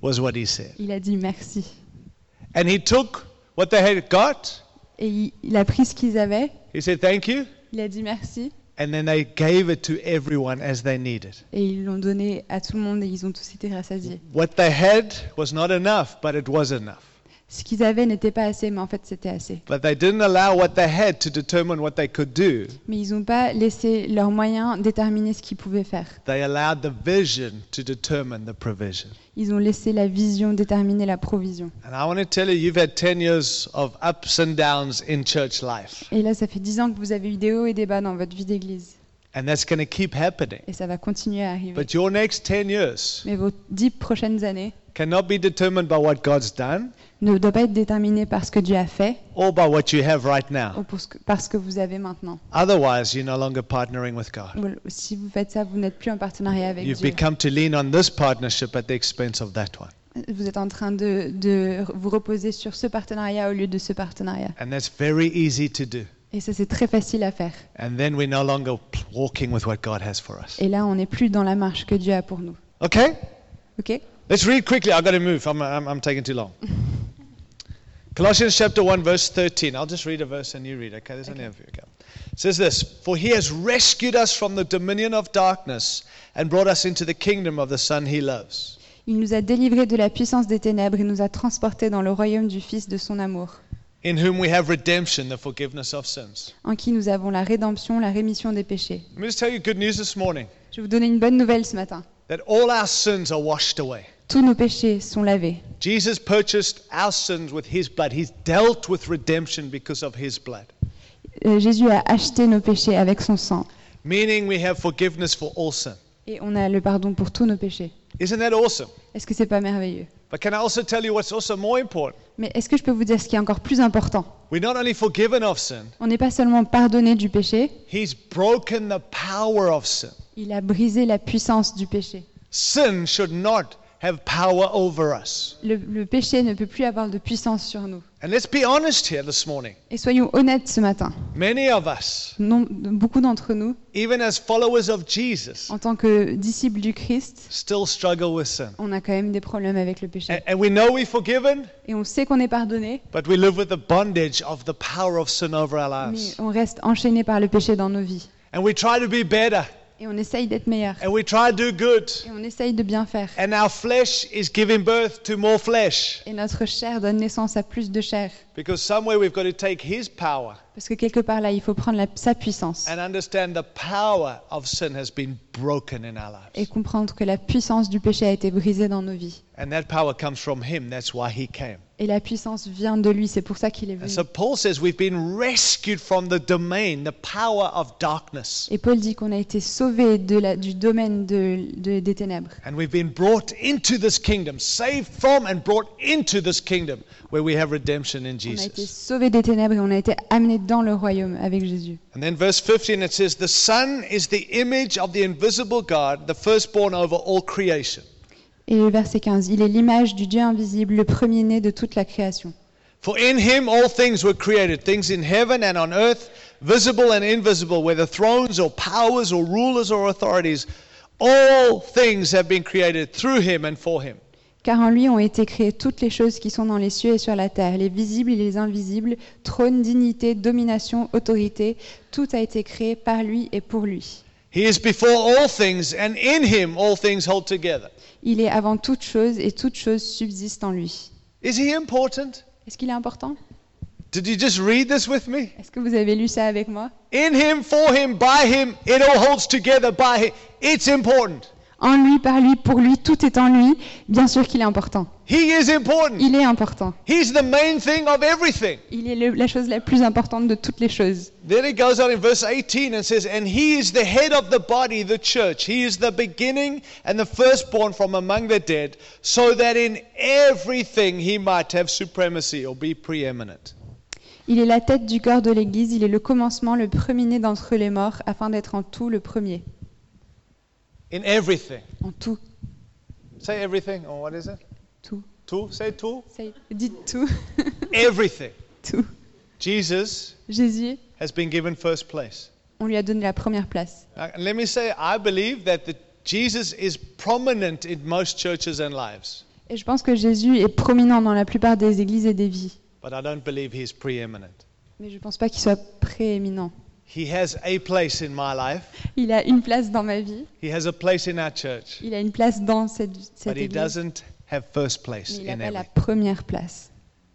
was what he said. Il a dit merci. And he took what they had got, Et il, il a pris ce qu'ils avaient, he said, Thank you, il a dit merci and then they gave it to everyone as they needed. et ils l'ont donné à tout le monde et ils ont tous été rassasiés. What they had was not enough, but it was enough. Ce qu'ils avaient n'était pas assez, mais en fait c'était assez. But they didn't allow what they had to determine what they could do. Mais ils n'ont pas laissé leurs moyens déterminer ce qu'ils pouvaient faire. They allowed the vision to determine the provision. Ils ont laissé la vision déterminer la provision. And I want to tell you, you've had 10 years of ups and downs in church life. Et là, ça fait dix ans que vous avez eu des hauts et des bas dans votre vie d'église. And that's going to keep happening. Et ça va continuer à arriver. But your next 10 years Mais vos dix prochaines années cannot be determined by what God's done ne doivent pas être déterminées par ce que Dieu a fait or by what you have right ou now. pour ce que- par ce que vous avez maintenant. Otherwise, you're no longer partnering with God. Ou- Si vous faites ça, vous n'êtes plus en partenariat avec You've Dieu. become to lean on this partnership at the expense of that one. Vous êtes en train de, de vous reposer sur ce partenariat au lieu de ce partenariat. And that's very easy to do. Et ça, c'est très facile à faire. And then we're no longer p- walking with what God has for us. Et là, on n'est plus dans la marche que Dieu a pour nous. Okay? Ok? Let's read quickly. I've got to move. I'm, I'm, I'm taking too long. Colossians chapter 1, verse 13. I'll just read a verse and you read. Okay, there's only a few. Okay. It says this For he has rescued us from the dominion of darkness and brought us into the kingdom of the Son he loves. Il nous a délivrés de la puissance des ténèbres et nous a transportés dans le royaume du Fils de son amour, In whom we have redemption, the forgiveness of sins. en qui nous avons la rédemption, la rémission des péchés. Let me just tell you good news this morning Je vais vous donner une bonne nouvelle ce matin. that all our sins are washed away. Tous nos péchés sont lavés. Jesus purchased our sins with his blood. He's dealt with redemption because of his blood, Euh, Jésus a acheté nos péchés avec son sang. meaning we have forgiveness for all sin. Et on a le pardon pour tous nos péchés. Isn't that awesome? Est-ce que c'est pas merveilleux? But can I also tell you what's also more important? Mais est-ce que je peux vous dire ce qui est encore plus important? We're not only forgiven of sin, On n'est pas seulement pardonné du péché, He's broken the power of sin. il a brisé la puissance du péché. Sin should not have power over us. Le, le péché ne peut plus avoir de puissance sur nous. And let's be honest here this morning. Et soyons honnêtes ce matin. Many of us, Non- beaucoup d'entre nous, even as followers of Jesus, en tant que disciples du Christ, still struggle with sin. on a quand même des problèmes avec le péché. And, and we know we're forgiven, Et on sait qu'on est pardonné, but we live with the bondage of the power of sin over our mais lives. on reste enchaîné par le péché dans nos vies. And we try to be better, Et on essaye d'être meilleur. and we try to do good. Et on essaye de bien faire. And our flesh is giving birth to more flesh. Et notre chair donne naissance à plus de chair. Because somewhere we've got to take His power Parce que quelque part là, il faut prendre la- sa puissance and understand the power of sin has been broken in our et comprendre que la puissance du péché a été brisée dans nos vies. And that power comes from Him. That's why He came. Et la puissance vient de lui, c'est pour ça qu'il est venu. so Paul says we've been rescued from the domain, the power of darkness. Et Paul dit qu'on a été sauvés de la- du domaine de- de- des ténèbres. And we've been brought into this kingdom, saved from and brought into this kingdom where we have redemption in On a été Jesus. sauvés des ténèbres et on a été amenés dans le royaume avec Jésus. And then verse 15 it says, The Son is the image of the invisible God, the firstborn over all creation. Et le verset 15, il est l'image du Dieu invisible, le premier-né de toute la création. For in him all things were created, things in heaven and on earth, visible and invisible, whether thrones or powers or rulers or authorities. All things have been created through him and for him. Car en lui ont été créées toutes les choses qui sont dans les cieux et sur la terre, les visibles et les invisibles, trône, dignité, domination, autorité, tout a été créé par lui et pour lui. He is before all things, and in him all things hold together. Il est avant toute chose et toute chose subsiste en lui. Is he important? Est-ce qu'il est important? Did you just read this with me? Est-ce que vous avez lu ça avec moi? In him, for him, by him, it all holds together by him. It's important. En lui, par lui, pour lui, tout est en lui. Bien sûr qu'il est important. He is important. Il est important. He's the main thing of everything. Il est le- la chose la plus importante de toutes les choses. Then it goes on in verse 18 and says, And he is the head of the body, the church. He is the beginning and the firstborn from among the dead, so that in everything he might have supremacy or be preeminent. Il est la tête du corps de l'Église, il est le commencement, le premier-né d'entre les morts, afin d'être en tout le premier. In everything. En tout, Say everything, or what is it? tout. Two? Say two? Ça y est, dites tout. Everything. tout. Jesus Jésus, has been given first place. on lui a donné la première place. Now, let me say, I believe that the, Jesus is prominent in most churches and lives, Et je pense que Jésus est prominent dans la plupart des églises et des vies. but I don't believe he's preeminent. Mais je ne pense pas qu'il soit prééminent. He has a place in my life, Il a une place dans ma vie, he has a place in our church, il a une place dans cette, cette but he église, doesn't have first place mais il in n'a pas la everything. première place.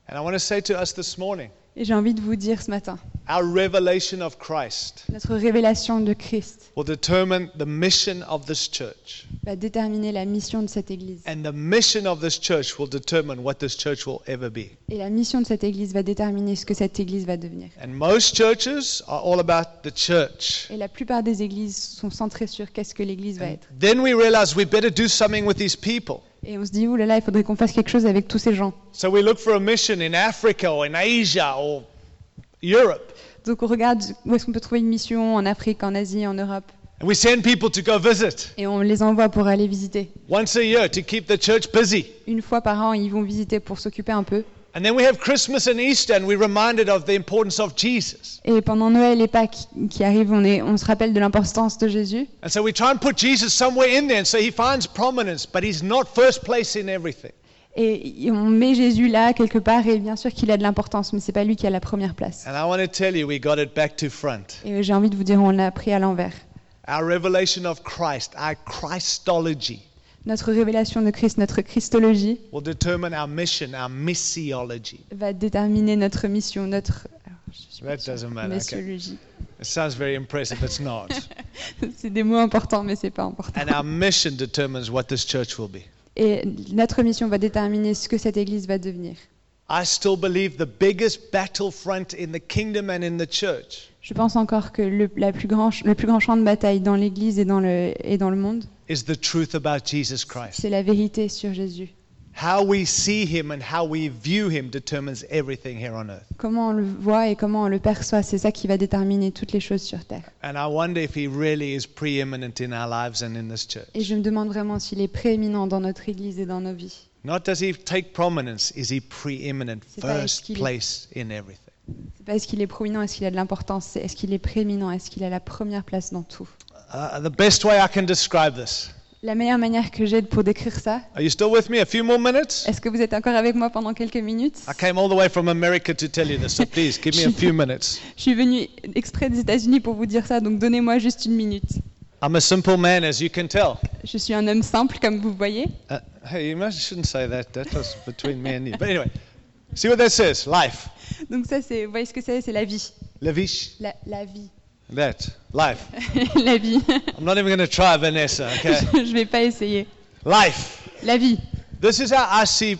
And I want to say to us this morning Et j'ai envie de vous dire ce matin, our revelation of Christ notre révélation de Christ will determine the mission of this church. va déterminer la mission de cette Église. And the mission of this church will determine what this church will ever be. Et la mission de cette Église va déterminer ce que cette Église va devenir. And most churches are all about the church. Et la plupart des églises sont centrées sur qu'est-ce que l'Église va être. Then we realize we better do something with these people. Et on se dit, oulala, il faudrait qu'on fasse quelque chose avec tous ces gens. So we look for a mission in Africa or in Asia or Europe. Donc on regarde où est-ce qu'on peut trouver une mission en Afrique, en Asie, en Europe. And we send people to go visit Et on les envoie pour aller visiter. once a year to keep the church busy. Une fois par an, ils vont visiter pour s'occuper un peu. And then we have Christmas and Easter and we're reminded of the importance of Jesus. Et pendant Noël et Pâques qui arrivent, on, est, on se rappelle de l'importance de Jésus. And so we try and put Jesus somewhere in there and so he finds prominence, but he's not first place in everything. Et on met Jésus là, quelque part, et bien sûr qu'il a de l'importance, mais c'est pas lui qui a la première place. And I want to tell you, we got it back to front. Et j'ai envie de vous dire, on l'a pris à l'envers. Our revelation of Christ, our Christology, Notre révélation de Christ, notre Christologie, will determine our mission, our missiology. va déterminer notre mission, notre That doesn't matter. Okay. It sounds very impressive. It's not. C'est des mots importants, mais c'est pas important. and our mission determines what this church will be. Et notre mission va déterminer ce que cette Église va devenir. I still believe the biggest battlefront in the kingdom and in the church Je pense encore que le, la plus grand, ch- le plus grand champ de bataille dans l'Église et, dans le- et dans le monde, is the truth about Jesus Christ. c'est la vérité sur Jésus. How we see him and how we view him determines everything here on earth. Comment on le voit et comment on le perçoit, c'est ça qui va déterminer toutes les choses sur Terre. And I wonder if he really is preeminent in our lives and in this church. Et je me demande vraiment s'il est prééminent dans notre Église et dans nos vies. Not does he take prominence, is he preeminent, first est-ce qu'il est- place in everything? C'est pas est-ce qu'il est proéminent, est-ce qu'il a de l'importance, c'est est-ce qu'il est prééminent, est-ce qu'il a la première place dans tout? Uh, the best way I can describe this. La meilleure manière que j'ai pour décrire ça, Are you still with me? A few more minutes? est-ce que vous êtes encore avec moi pendant quelques minutes? I came all the way from America to tell you this, so please give me a few minutes. Je suis venue exprès des États-Unis pour vous dire ça, donc donnez-moi juste une minute. I'm a simple man, as you can tell. Je suis un homme simple, comme vous voyez. Uh, hey, you shouldn't say that. That was between me and you. But anyway, see what that says? Life. Donc ça, c'est, vous voyez ce que c'est? C'est la vie. Levish. La, la vie. That. Life. la vie. I'm not even going to try, Vanessa, okay? je vais pas essayer. Life. La vie. This is how I see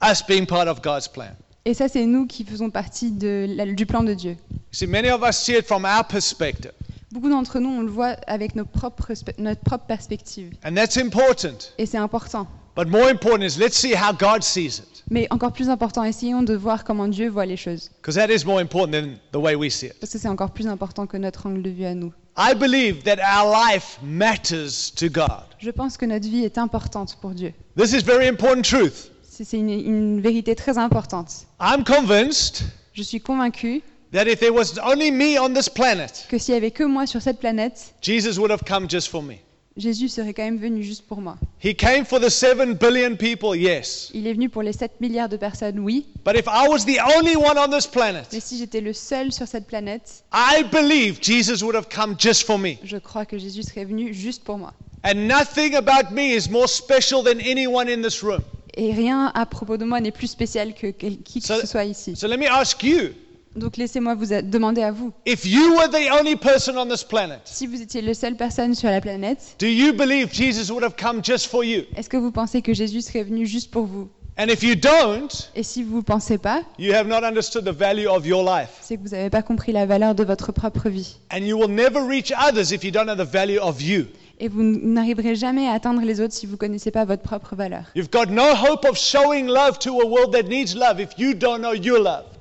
us being part of God's plan. Et ça, c'est nous qui faisons partie de du plan de Dieu. See, many of us see it from our perspective, Beaucoup d'entre nous, on le voit avec nos propres, notre propre perspective. and that's important. Et c'est important. But more important is let's see how God sees it, Mais encore plus important, essayons de voir comment Dieu voit les choses. because that is more important than the way we see it. Parce que c'est encore plus important que notre angle de vue à nous. I believe that our life matters to God. Je pense que notre vie est importante pour Dieu. This is very important truth. C'est une, une vérité très importante. I'm convinced Je suis convaincue that if there was only me on this planet, que s'il y avait que moi sur cette planète, Jesus would have come just for me. Jésus serait quand même venu juste pour moi. He came for the 7 billion people, yes. Il est venu pour les 7 milliards de personnes, oui. But if I was the only one on this planet, Mais si j'étais le seul sur cette planète, I believe Jesus would have come just for me. je crois que Jésus serait venu juste pour moi. And nothing about me is more special than anyone in this room. Et rien à propos de moi n'est plus spécial que qui que So- ce soit ici. So let me ask you Donc laissez-moi vous demander à vous. if you were the only person on this planet, Si vous étiez le seul personne sur la planète, do you believe Jesus would have come just for you? est-ce que vous pensez que Jésus serait venu juste pour vous? And if you don't, Et si vous ne pensez pas, you have not understood the value of your life. c'est que vous n'avez pas compris la valeur de votre propre vie. And you will never reach others if you don't know the value of you. Et vous n'arriverez jamais à atteindre les autres si vous ne connaissez pas votre propre valeur. You've got no hope of showing love to a world that needs love if you don't know you're loved.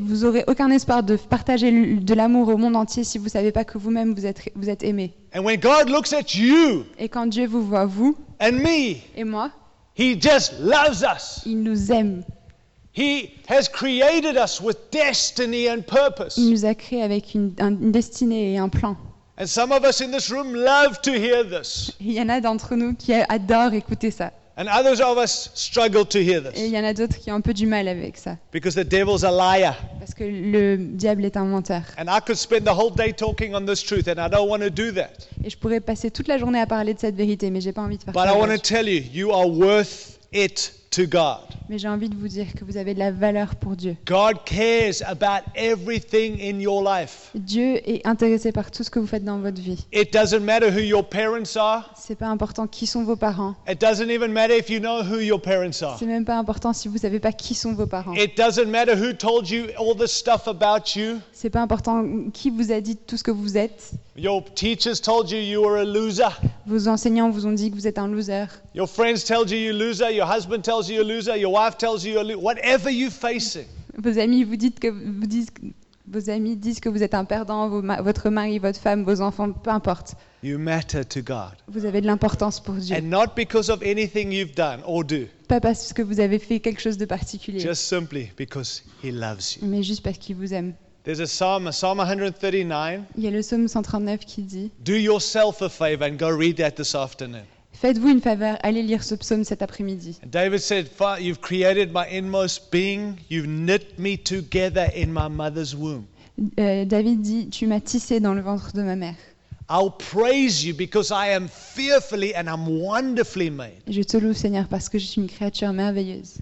Vous aurez aucun espoir de partager de l'amour au monde entier si vous ne savez pas que vous-même vous êtes, vous êtes aimé. And when God looks at you Et quand Dieu vous voit, vous and me, et moi, He just loves us. il nous aime. He has created us with destiny and purpose. Il nous a créés avec une, un- une destinée et un plan. And some of us in this room love to hear this, Et il y en a d'entre nous qui adorent écouter ça. And others of us struggle to hear Et il this y en a d'autres qui ont un peu du mal avec ça. because the devil's a liar. Parce que le diable est un menteur. And I could spend the whole day talking on this truth, and I don't want to do that. Et je pourrais passer toute la journée à parler de cette vérité, mais j'ai pas envie de faire But ça. I want to tell you, you are worth it to God. Mais j'ai envie de vous dire que vous avez de la valeur pour Dieu. God cares about everything in your life. Dieu est intéressé par tout ce que vous faites dans votre vie. It doesn't matter who your parents are. C'est pas important qui sont vos parents. It doesn't even matter if you know who your parents are. C'est même pas important si vous savez pas qui sont vos parents. It doesn't matter who told you all this stuff about you. C'est pas important qui vous a dit tout ce que vous êtes. Your teachers told you you were a loser. Vos enseignants vous ont dit que vous êtes un loser. Your friends tell you you're a loser. Your husband tells you you're a loser. Your wife tells you you're a loser. Whatever you're facing. Vos amis vous dites que vous disent vos amis disent que vous êtes un perdant, vos votre mari, votre femme, vos enfants, peu importe. You matter to God. Vous avez de l'importance pour Dieu. And not because of anything you've done or do, Pas parce que vous avez fait quelque chose de particulier, just simply because He loves you. mais juste parce qu'il vous aime. There's a psalm, Psalm 139. Il y a le psaume 139 qui dit Do yourself a favor and go read that this afternoon. Faites-vous une faveur, allez lire ce psaume cet après-midi. David said, "Fa- You've created my inmost being. You've knit me together in my mother's womb. Euh, David dit Tu m'as tissé dans le ventre de ma mère. I'll praise you because I am fearfully and I'm wonderfully made. Je te loue, Seigneur, parce que je suis une créature merveilleuse.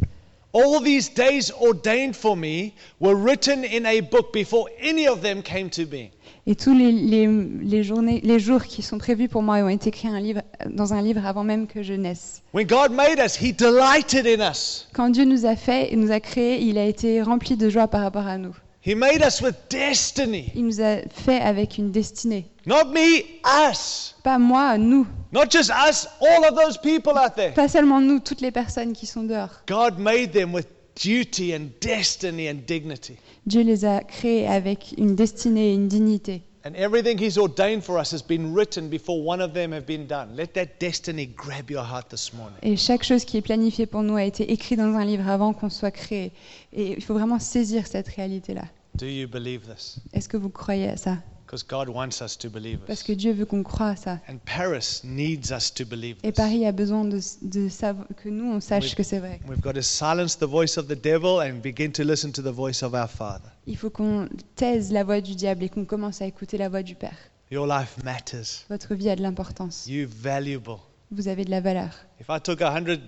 All these days ordained for me were written in a book before any of them came to being. Et tous les, les- les journées, les jours qui sont prévus pour moi ont été écrits un livre, dans un livre avant même que je naisse. When God made us, He delighted in us. Quand Dieu nous a fait et nous a créés, il a été rempli de joie par rapport à nous. He made us with destiny. Il nous a fait avec une destinée. Not me, us. Pas moi, nous. Not just us, all of those people out there. Pas seulement nous, toutes les personnes qui sont dehors. God made them with duty and destiny and dignity. Dieu les a créés avec une destinée et une dignité. And everything He's ordained for us has been written before one of them have been done. Let that destiny grab your heart this morning. Et chaque chose qui est planifiée pour nous a été écrite dans un livre avant qu'on soit créé. Et il faut vraiment saisir cette réalité-là. Do you believe this? Est-ce que vous croyez à ça? Because God wants us to believe Parce que Dieu veut qu'on croie à ça. And Paris needs us to believe Et this. Paris a besoin de, de savoir que nous, on sache que c'est vrai. We've got to silence the voice of the devil and begin to listen to the voice of our Father. Il faut qu'on taise la voix du diable et qu'on commence à écouter la voix du Père. Your life matters. Votre vie a de l'importance. You're valuable. Vous avez de la valeur. If I took a 100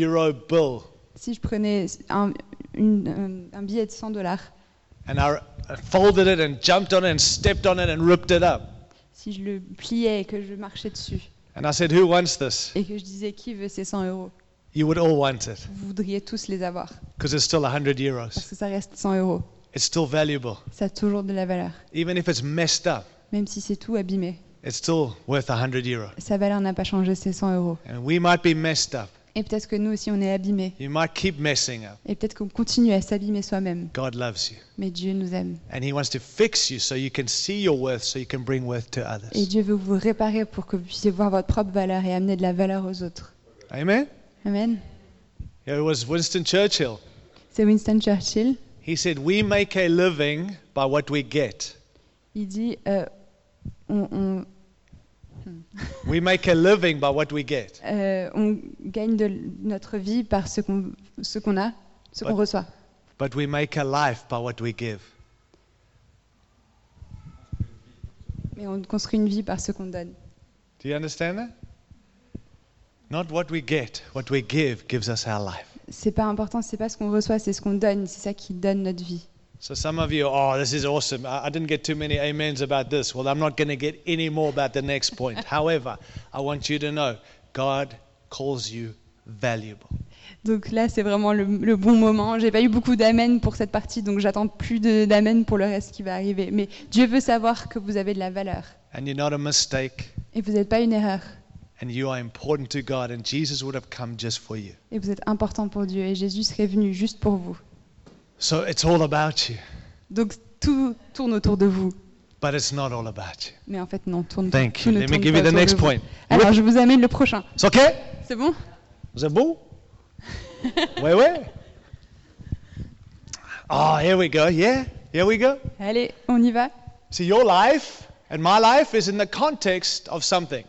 euro bill Si je prenais un, une- un- un billet de 100 dollars, and I folded it and jumped on it and stepped on it and ripped it up, si je le pliais et que je marchais dessus, and I said, Who wants this? et que je disais qui veut ces 100 euros, You would all want it vous voudriez tous les avoir. because it's still 100 Parce euros. que ça reste 100 euros. It's still valuable. Ça a toujours de la valeur. Even if it's messed up, Même si c'est tout abîmé. it's still worth 100 euros. Sa valeur n'a pas changé, c'est 100 euros. And we might be messed up. Et peut-être que nous aussi, on est abîmés. You might keep messing up. Et peut-être qu'on continue à s'abîmer soi-même. God loves you. Mais Dieu nous aime. And He wants to fix you so you can see your worth, so you can bring worth to Et others. Dieu veut vous réparer pour que vous puissiez voir votre propre valeur et amener de la valeur aux autres. Amen? Amen. It was Winston Churchill. C'est Winston Churchill. He said, We make a living by what we get. Il dit euh, on, on- We make a living by what we get. euh, on gagne de notre vie par ce qu'on ce qu'on a, ce qu'on reçoit. But we make a life by what we give. Mais on construit une vie par ce qu'on donne. Do you understand that? Not what we get, what we give gives us our life. C'est pas important, c'est pas ce qu'on reçoit, c'est ce qu'on donne. C'est ça qui donne notre vie. So some of you, oh, this is awesome. I, I didn't get too many amens about this. Well, I'm not going to get any more about the next point. However, I want you to know God calls you valuable. Donc là, c'est vraiment le, le bon moment. J'ai pas eu beaucoup d'amen pour cette partie, donc j'attends plus d'amen pour le reste qui va arriver. Mais Dieu veut savoir que vous avez de la valeur And you're not a mistake. et vous n'êtes pas une erreur And you are important to God. And Jesus would have come just for you. et vous êtes important pour Dieu et Jésus serait venu juste pour vous. So it's all about you. Donc tout tourne autour de vous. But it's not all about you. Mais en fait, non, tourne Thank tout you. ne Let me tourne give pas you the autour de next vous. point. Alors, je vous amène le prochain. It's okay? C'est bon? Is it bull? wait, wait. Oh, here we go. Yeah, here we go. Allez, on y va. See, your life and my life is in the context of something.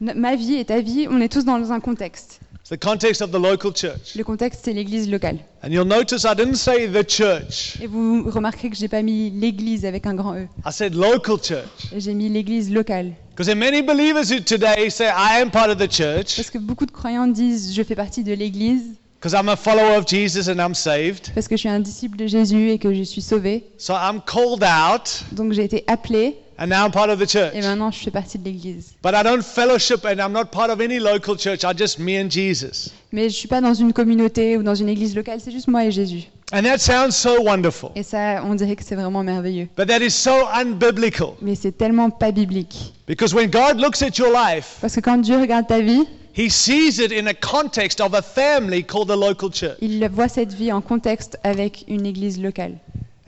Ma vie et ta vie, on est tous dans un contexte. It's the context of the local church. Le contexte, c'est l'église locale. And you'll notice I didn't say the church. Et vous remarquerez que j'ai pas mis l'église avec un grand E. I said local church. J'ai mis l'église locale. Because there are many believers who today say, I am part of the church, Parce que beaucoup de croyants disent je fais partie de l'église, because I'm a follower of Jesus and I'm saved. parce que je suis un disciple de Jésus et que je suis sauvé. So I'm called out Donc j'ai été appelé and now I'm part of the church. et maintenant je fais partie de l'Église. But I don't fellowship and I'm not part of any local church. I just me and Jesus. Mais je suis pas dans une communauté ou dans une église locale, c'est juste moi et Jésus. And that sounds so wonderful. Et ça, on dirait que c'est vraiment merveilleux. But that is so unbiblical. Mais c'est tellement pas biblique. Because when God looks at your life, Parce que quand Dieu regarde ta vie, He sees it in a context of a family called the local church. il voit cette vie en contexte avec une église locale.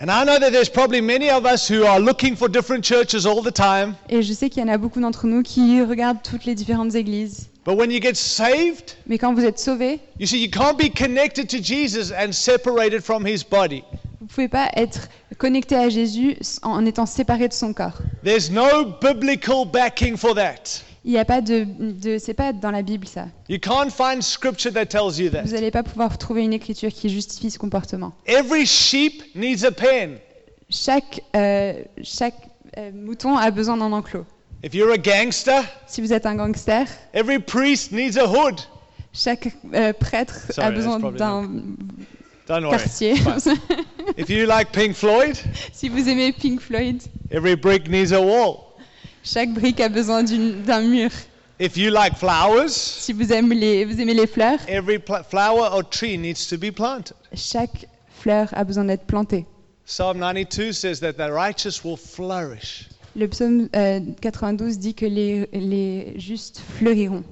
And I know that there's probably many of us who are looking for different churches all the time. Et je sais qu'il y en a beaucoup d'entre nous qui regardent toutes les différentes églises. But when you get saved, Mais quand vous êtes sauvés, you see, you can't be connected to Jesus and separated from His body. vous pouvez pas être connecté à Jésus en étant séparé de son corps. There's no biblical backing for that. Il n'y a pas de, de c'est pas dans la Bible ça. You can't find scripture that tells you Vous that. n'allez pas pouvoir trouver une écriture qui justifie ce comportement. Every sheep needs a pen. Chaque, euh, chaque euh, mouton a besoin d'un enclos. If you're a gangster, Si vous êtes un gangster, every priest needs a hood. chaque euh, prêtre Sorry, a besoin d'un quartier. If you like Pink Floyd, si vous aimez Pink Floyd, every brick needs a wall. Chaque brique a besoin d'un mur. If you like flowers, Si vous aimez les, vous aimez les fleurs, every flower or tree needs to be planted. chaque fleur a besoin d'être plantée. Psalm 92 says that the righteous will flourish. Le psaume euh, 92 dit que les, les justes fleuriront,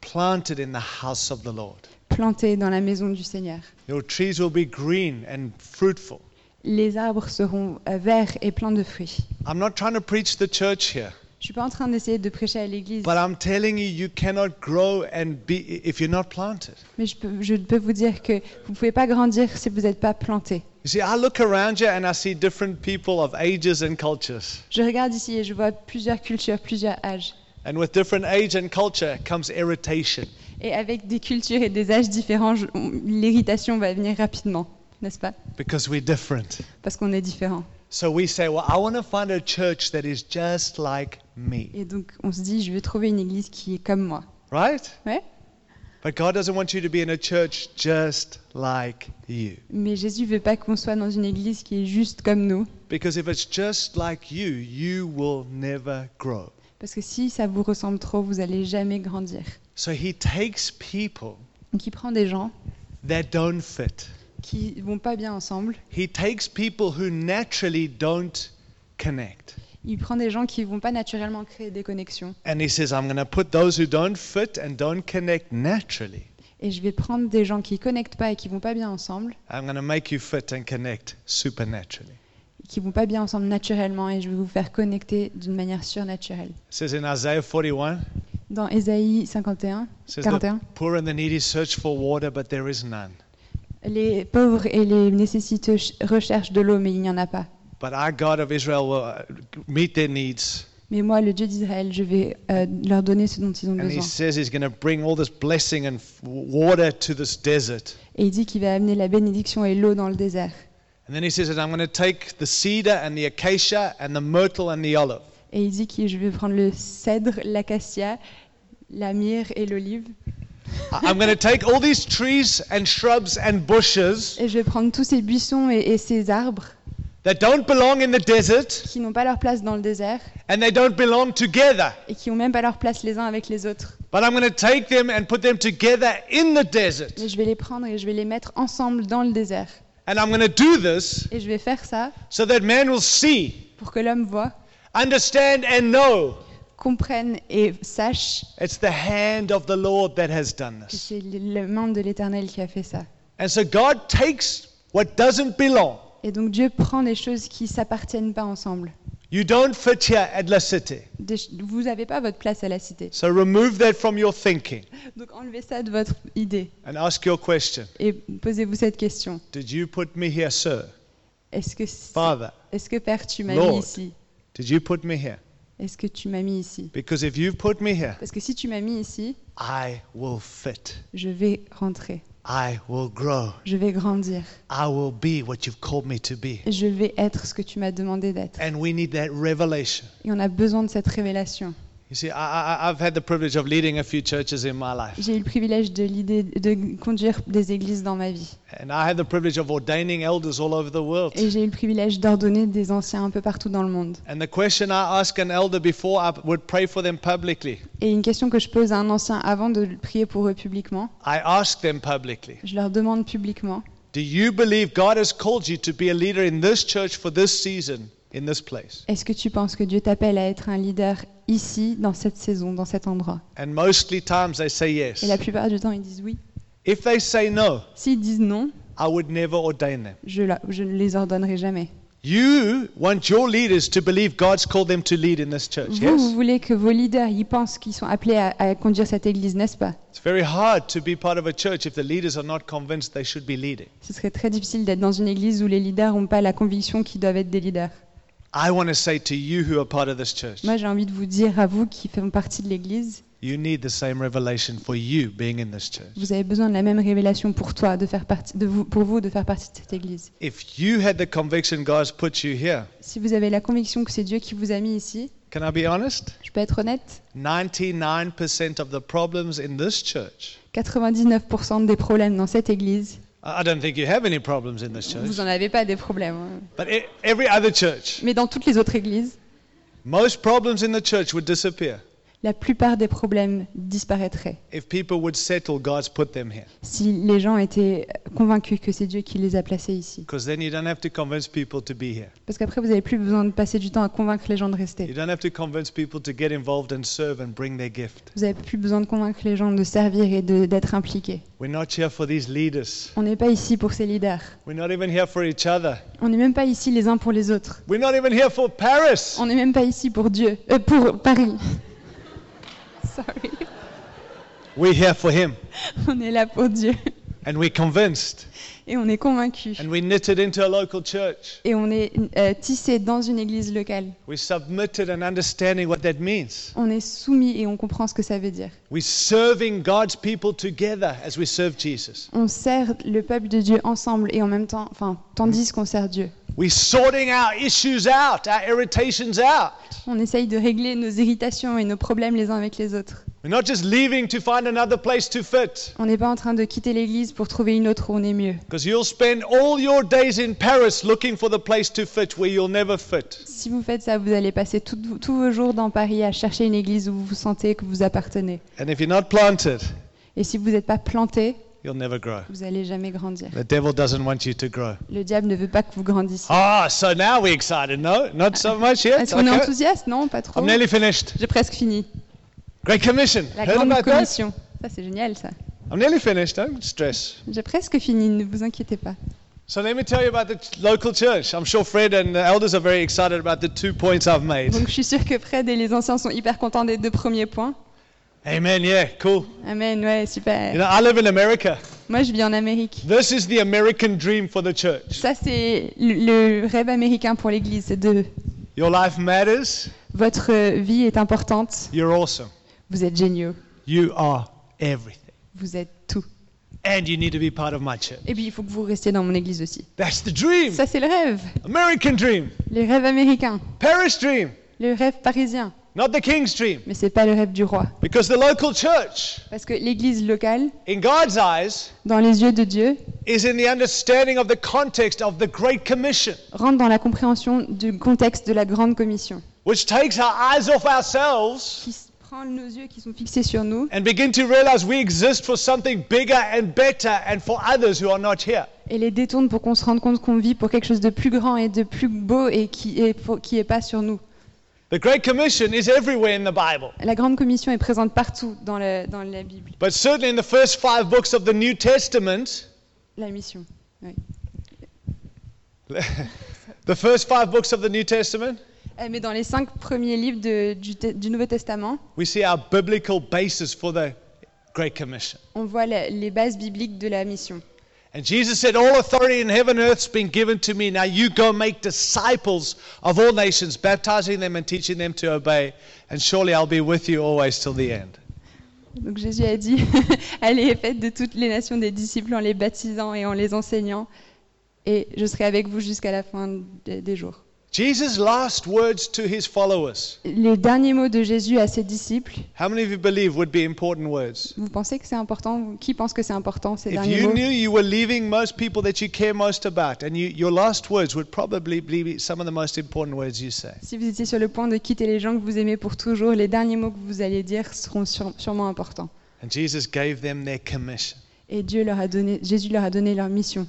planted in the house of the Lord. plantés dans la maison du Seigneur. Your trees will be green and fruitful. Les arbres seront euh, verts et pleins de fruits. I'm not trying to preach the church here, Je suis pas en train d'essayer de prêcher à l'église, but I'm telling you, you cannot grow and be if you're not planted. mais je peux, je peux vous dire que vous pouvez pas grandir si vous n'êtes pas planté. You see, I look around you and I see different people of ages and cultures. Je regarde ici et je vois plusieurs cultures, plusieurs âges. And with different age and culture comes irritation. Et avec des cultures et des âges différents, l'irritation va venir rapidement, n'est-ce pas? Because we're different. Parce qu'on est différents. So we say, well, I want to find a church that is just like me, Et donc on se dit, je vais trouver une église qui est comme moi. right? Ouais But God doesn't want you to be in a church just like you. Mais Jésus veut pas qu'on soit dans une église qui est juste comme nous. Because if it's just like you, you will never grow. Parce que si ça vous ressemble trop, vous allez jamais grandir. So he takes people Donc il prend des gens that don't fit. qui vont pas bien ensemble. He takes people who naturally don't connect. Il prend des gens qui vont pas naturellement créer des connexions. And he says, I'm going to put those who don't fit and don't connect naturally. Et je vais prendre des gens qui connectent pas et qui vont pas bien ensemble, I'm going to make you fit and connect supernaturally. qui vont pas bien ensemble naturellement, et je vais vous faire connecter d'une manière surnaturelle. It says in Isaiah 41, Dans Ésaïe 51, it says, 41, The poor and the needy search for water, but there is none. les pauvres et les nécessiteux ch- recherchent de l'eau, mais il n'y en a pas. But our God of Israel will uh, meet their needs. Mais moi, le Dieu d'Israël, je vais euh, leur donner ce dont ils ont And he besoin. says he's going to bring all this blessing and f- water to this desert. Et il dit qu'il va amener la bénédiction et l'eau dans le désert. And then he says that I'm going to take the cedar and the acacia and the myrtle and the olive. Et il dit que je vais prendre le cèdre, l'acacia, la myrrhe et l'olive. I- I'm going to take all these trees and shrubs and bushes Et je vais prendre tous ces buissons et, et ces arbres that don't belong in the desert qui n'ont pas leur place dans le désert and they don't belong together. et qui n'ont même pas leur place les uns avec les autres. But I'm going to take them and put them together in the desert. Mais je vais les prendre et je vais les mettre ensemble dans le désert. And I'm going to do this Et je vais faire ça so that man will see, pour que l'homme voit, understand, and know comprenne et sache it's the hand of the Lord that has done que this. c'est le main de l'Éternel qui a fait ça. And so God takes what doesn't belong. Et donc Dieu prend des choses qui s'appartiennent pas ensemble. You don't fit here at La ch- vous n'avez pas votre place à la cité. So remove that from your thinking Donc enlevez ça de votre idée and ask your question et posez-vous cette question. Did you put me here, sir? Est-ce que, Father, est-ce que Père, tu m'as mis ici? did you put me here? Est-ce que tu m'as mis ici? Because if you've put me here, Parce que si tu m'as mis ici, I will fit. je vais rentrer, I will grow. je vais grandir, I will be what you've called me to be. je vais être ce que tu m'as demandé d'être. And we need that revelation. Et on a besoin de cette révélation. You see, I, I, I've had the privilege of leading a few churches in my life. J'ai eu le privilège de, conduire des églises dans ma vie. And I had the privilege of ordaining elders all over the world. Et j'ai eu le privilège d'ordonner des anciens un peu partout dans le monde. And the question I ask an elder before I would pray for them publicly, Et une question que je pose à un ancien avant de prier pour eux publiquement, I ask them publicly je leur demande publiquement, Do you believe God has called you to be a leader in this church for this season, in this place? est-ce que tu penses que Dieu t'appelle à être un leader ici, dans cette saison, dans cet endroit And mostly times they say yes. Et la plupart du temps, ils disent oui. If they say no, S'ils disent non, I would never ordain them. je, la- je ne les ordonnerai jamais. You want your leaders to believe God's called them to lead in this church, Vous, vous voulez que vos leaders, ils pensent qu'ils sont appelés à, à conduire cette église, n'est-ce pas? It's very hard to be part of a church if the leaders are not convinced they should be leading. Ce serait très difficile d'être dans une église où les leaders n'ont pas la conviction qu'ils doivent être des leaders. I want to say to you who are part of this church, Moi, j'ai envie de vous dire à vous qui faites partie de l'église, you need the same revelation for you being in this church. vous avez besoin de la même révélation pour toi, de faire partie, de vous, pour vous de faire partie de cette église. If you had the conviction God's put you here, Si vous avez la conviction que c'est Dieu qui vous a mis ici, can I be honest? je peux être honnête, 99% of the problems in this church. 99% des problèmes dans cette église, I don't think you have any problems in this vous church, n'en avez pas des problèmes. hein. but e- every other church, Mais dans toutes les autres églises, most problems in the church would disappear la plupart des problèmes disparaîtraient settle si les gens étaient convaincus que c'est Dieu qui les a placés ici. Parce qu'après, vous n'avez plus besoin de passer du temps à convaincre les gens de rester. Vous n'avez plus besoin de convaincre les gens de servir et d'être impliqués. On n'est pas ici pour ces leaders. On n'est même pas ici les uns pour les autres. On n'est même pas ici pour Dieu, euh, pour Paris. Sorry. We're here for Him. On est là pour Dieu. And we're convinced. Et on est convaincus. And we knitted into a local church. Et on est euh, tissé dans une église locale. We submitted and understanding what that means. On est soumis et on comprend ce que ça veut dire. We're serving God's people together as we serve Jesus. On sert le peuple de Dieu ensemble et en même temps, enfin, tandis qu'on sert Dieu. We're sorting our issues out, our irritations out. On essaye de régler nos irritations et nos problèmes les uns avec les autres. We're not just leaving to find another place to fit. On n'est pas en train de quitter l'église pour trouver une autre où on est mieux. Because you'll spend all your days in Paris looking for the place to fit where you'll never fit. Si vous faites ça, vous allez passer tous vos jours dans Paris à chercher une église où vous vous sentez que vous appartenez. And if you're not planted, Et si vous n'êtes pas planté, you'll never grow. vous n'allez jamais grandir. The devil doesn't want you to grow. Le diable ne veut pas que vous grandissiez. Ah, so now we're excited. No, not so much yet. Est-ce qu'on est Okay. enthousiaste? Non, pas trop. I'm nearly finished. J'ai presque fini. Great Commission. La Heard grande about that? commission. Ça, c'est génial, ça. I'm nearly finished. Don't stress. J'ai presque fini, ne vous inquiétez pas. So let me tell you about the local church. I'm sure Fred and the elders are very excited about the two points I've made. Donc, je suis sûre que Fred et les anciens sont hyper contents des deux premiers points. Amen. Yeah, cool. Amen, ouais, You know, I live in America. Moi, je vis en Amérique. This is the American dream for the church. Ça, c'est le le rêve américain pour l'Église. C'est de Your life matters. votre vie est importante. You're awesome. Vous êtes géniaux. You are everything. Vous êtes tout. And you need to be part of my church. Et puis, il faut que vous restiez dans mon Église aussi. That's the dream. Ça, c'est le rêve. American dream. Le rêve américain. Paris dream. Le rêve parisien. Not the king's dream. Mais c'est pas le rêve du roi. Because the local church, Parce que l'Église locale, in God's eyes, dans les yeux de Dieu, is in the understanding of the context of the Great Commission, rentre dans la compréhension du contexte de la Grande Commission. which takes our eyes off ourselves Qui s- prend nos yeux qui sont fixés sur nous and begin to realize we exist for something bigger and better and for others who are not here. et les détourne pour qu'on se rende compte qu'on vit pour quelque chose de plus grand et de plus beau et qui est, pour- qui est pas sur nous. The Great Commission is everywhere in the Bible, La Grande Commission est présente partout dans, la Bible. but certainly in the first five books of the New Testament, La mission. oui. the first five books of the New Testament, Mais dans les cinq premiers livres de- du, du Nouveau Testament, we see our biblical basis for the Great Commission. on voit la- les bases bibliques de la mission. And Jesus said, All authority in heaven and earth has been given to me. Now you go make disciples of all nations, baptizing them and teaching them to obey. And surely I'll be with you always till the end. Donc Jésus a dit, allez et faites de toutes les nations des disciples en les baptisant et en les enseignant, et je serai avec vous jusqu'à la fin des jours. Jesus' last words to his followers, Les derniers mots de Jésus à ses disciples, how many of you believe would be important words? vous pensez que c'est important? Qui pense que c'est important ces If derniers you mots? knew you were leaving most people that you care most about, and you, your last words would probably be some of the most important words you say. Si vous étiez sur le point de quitter les gens que vous aimez pour toujours, les derniers mots que vous allez dire seront sûre- sûrement importants. And Jesus gave them their commission. Et Dieu leur a donné, Jésus leur a donné leur mission.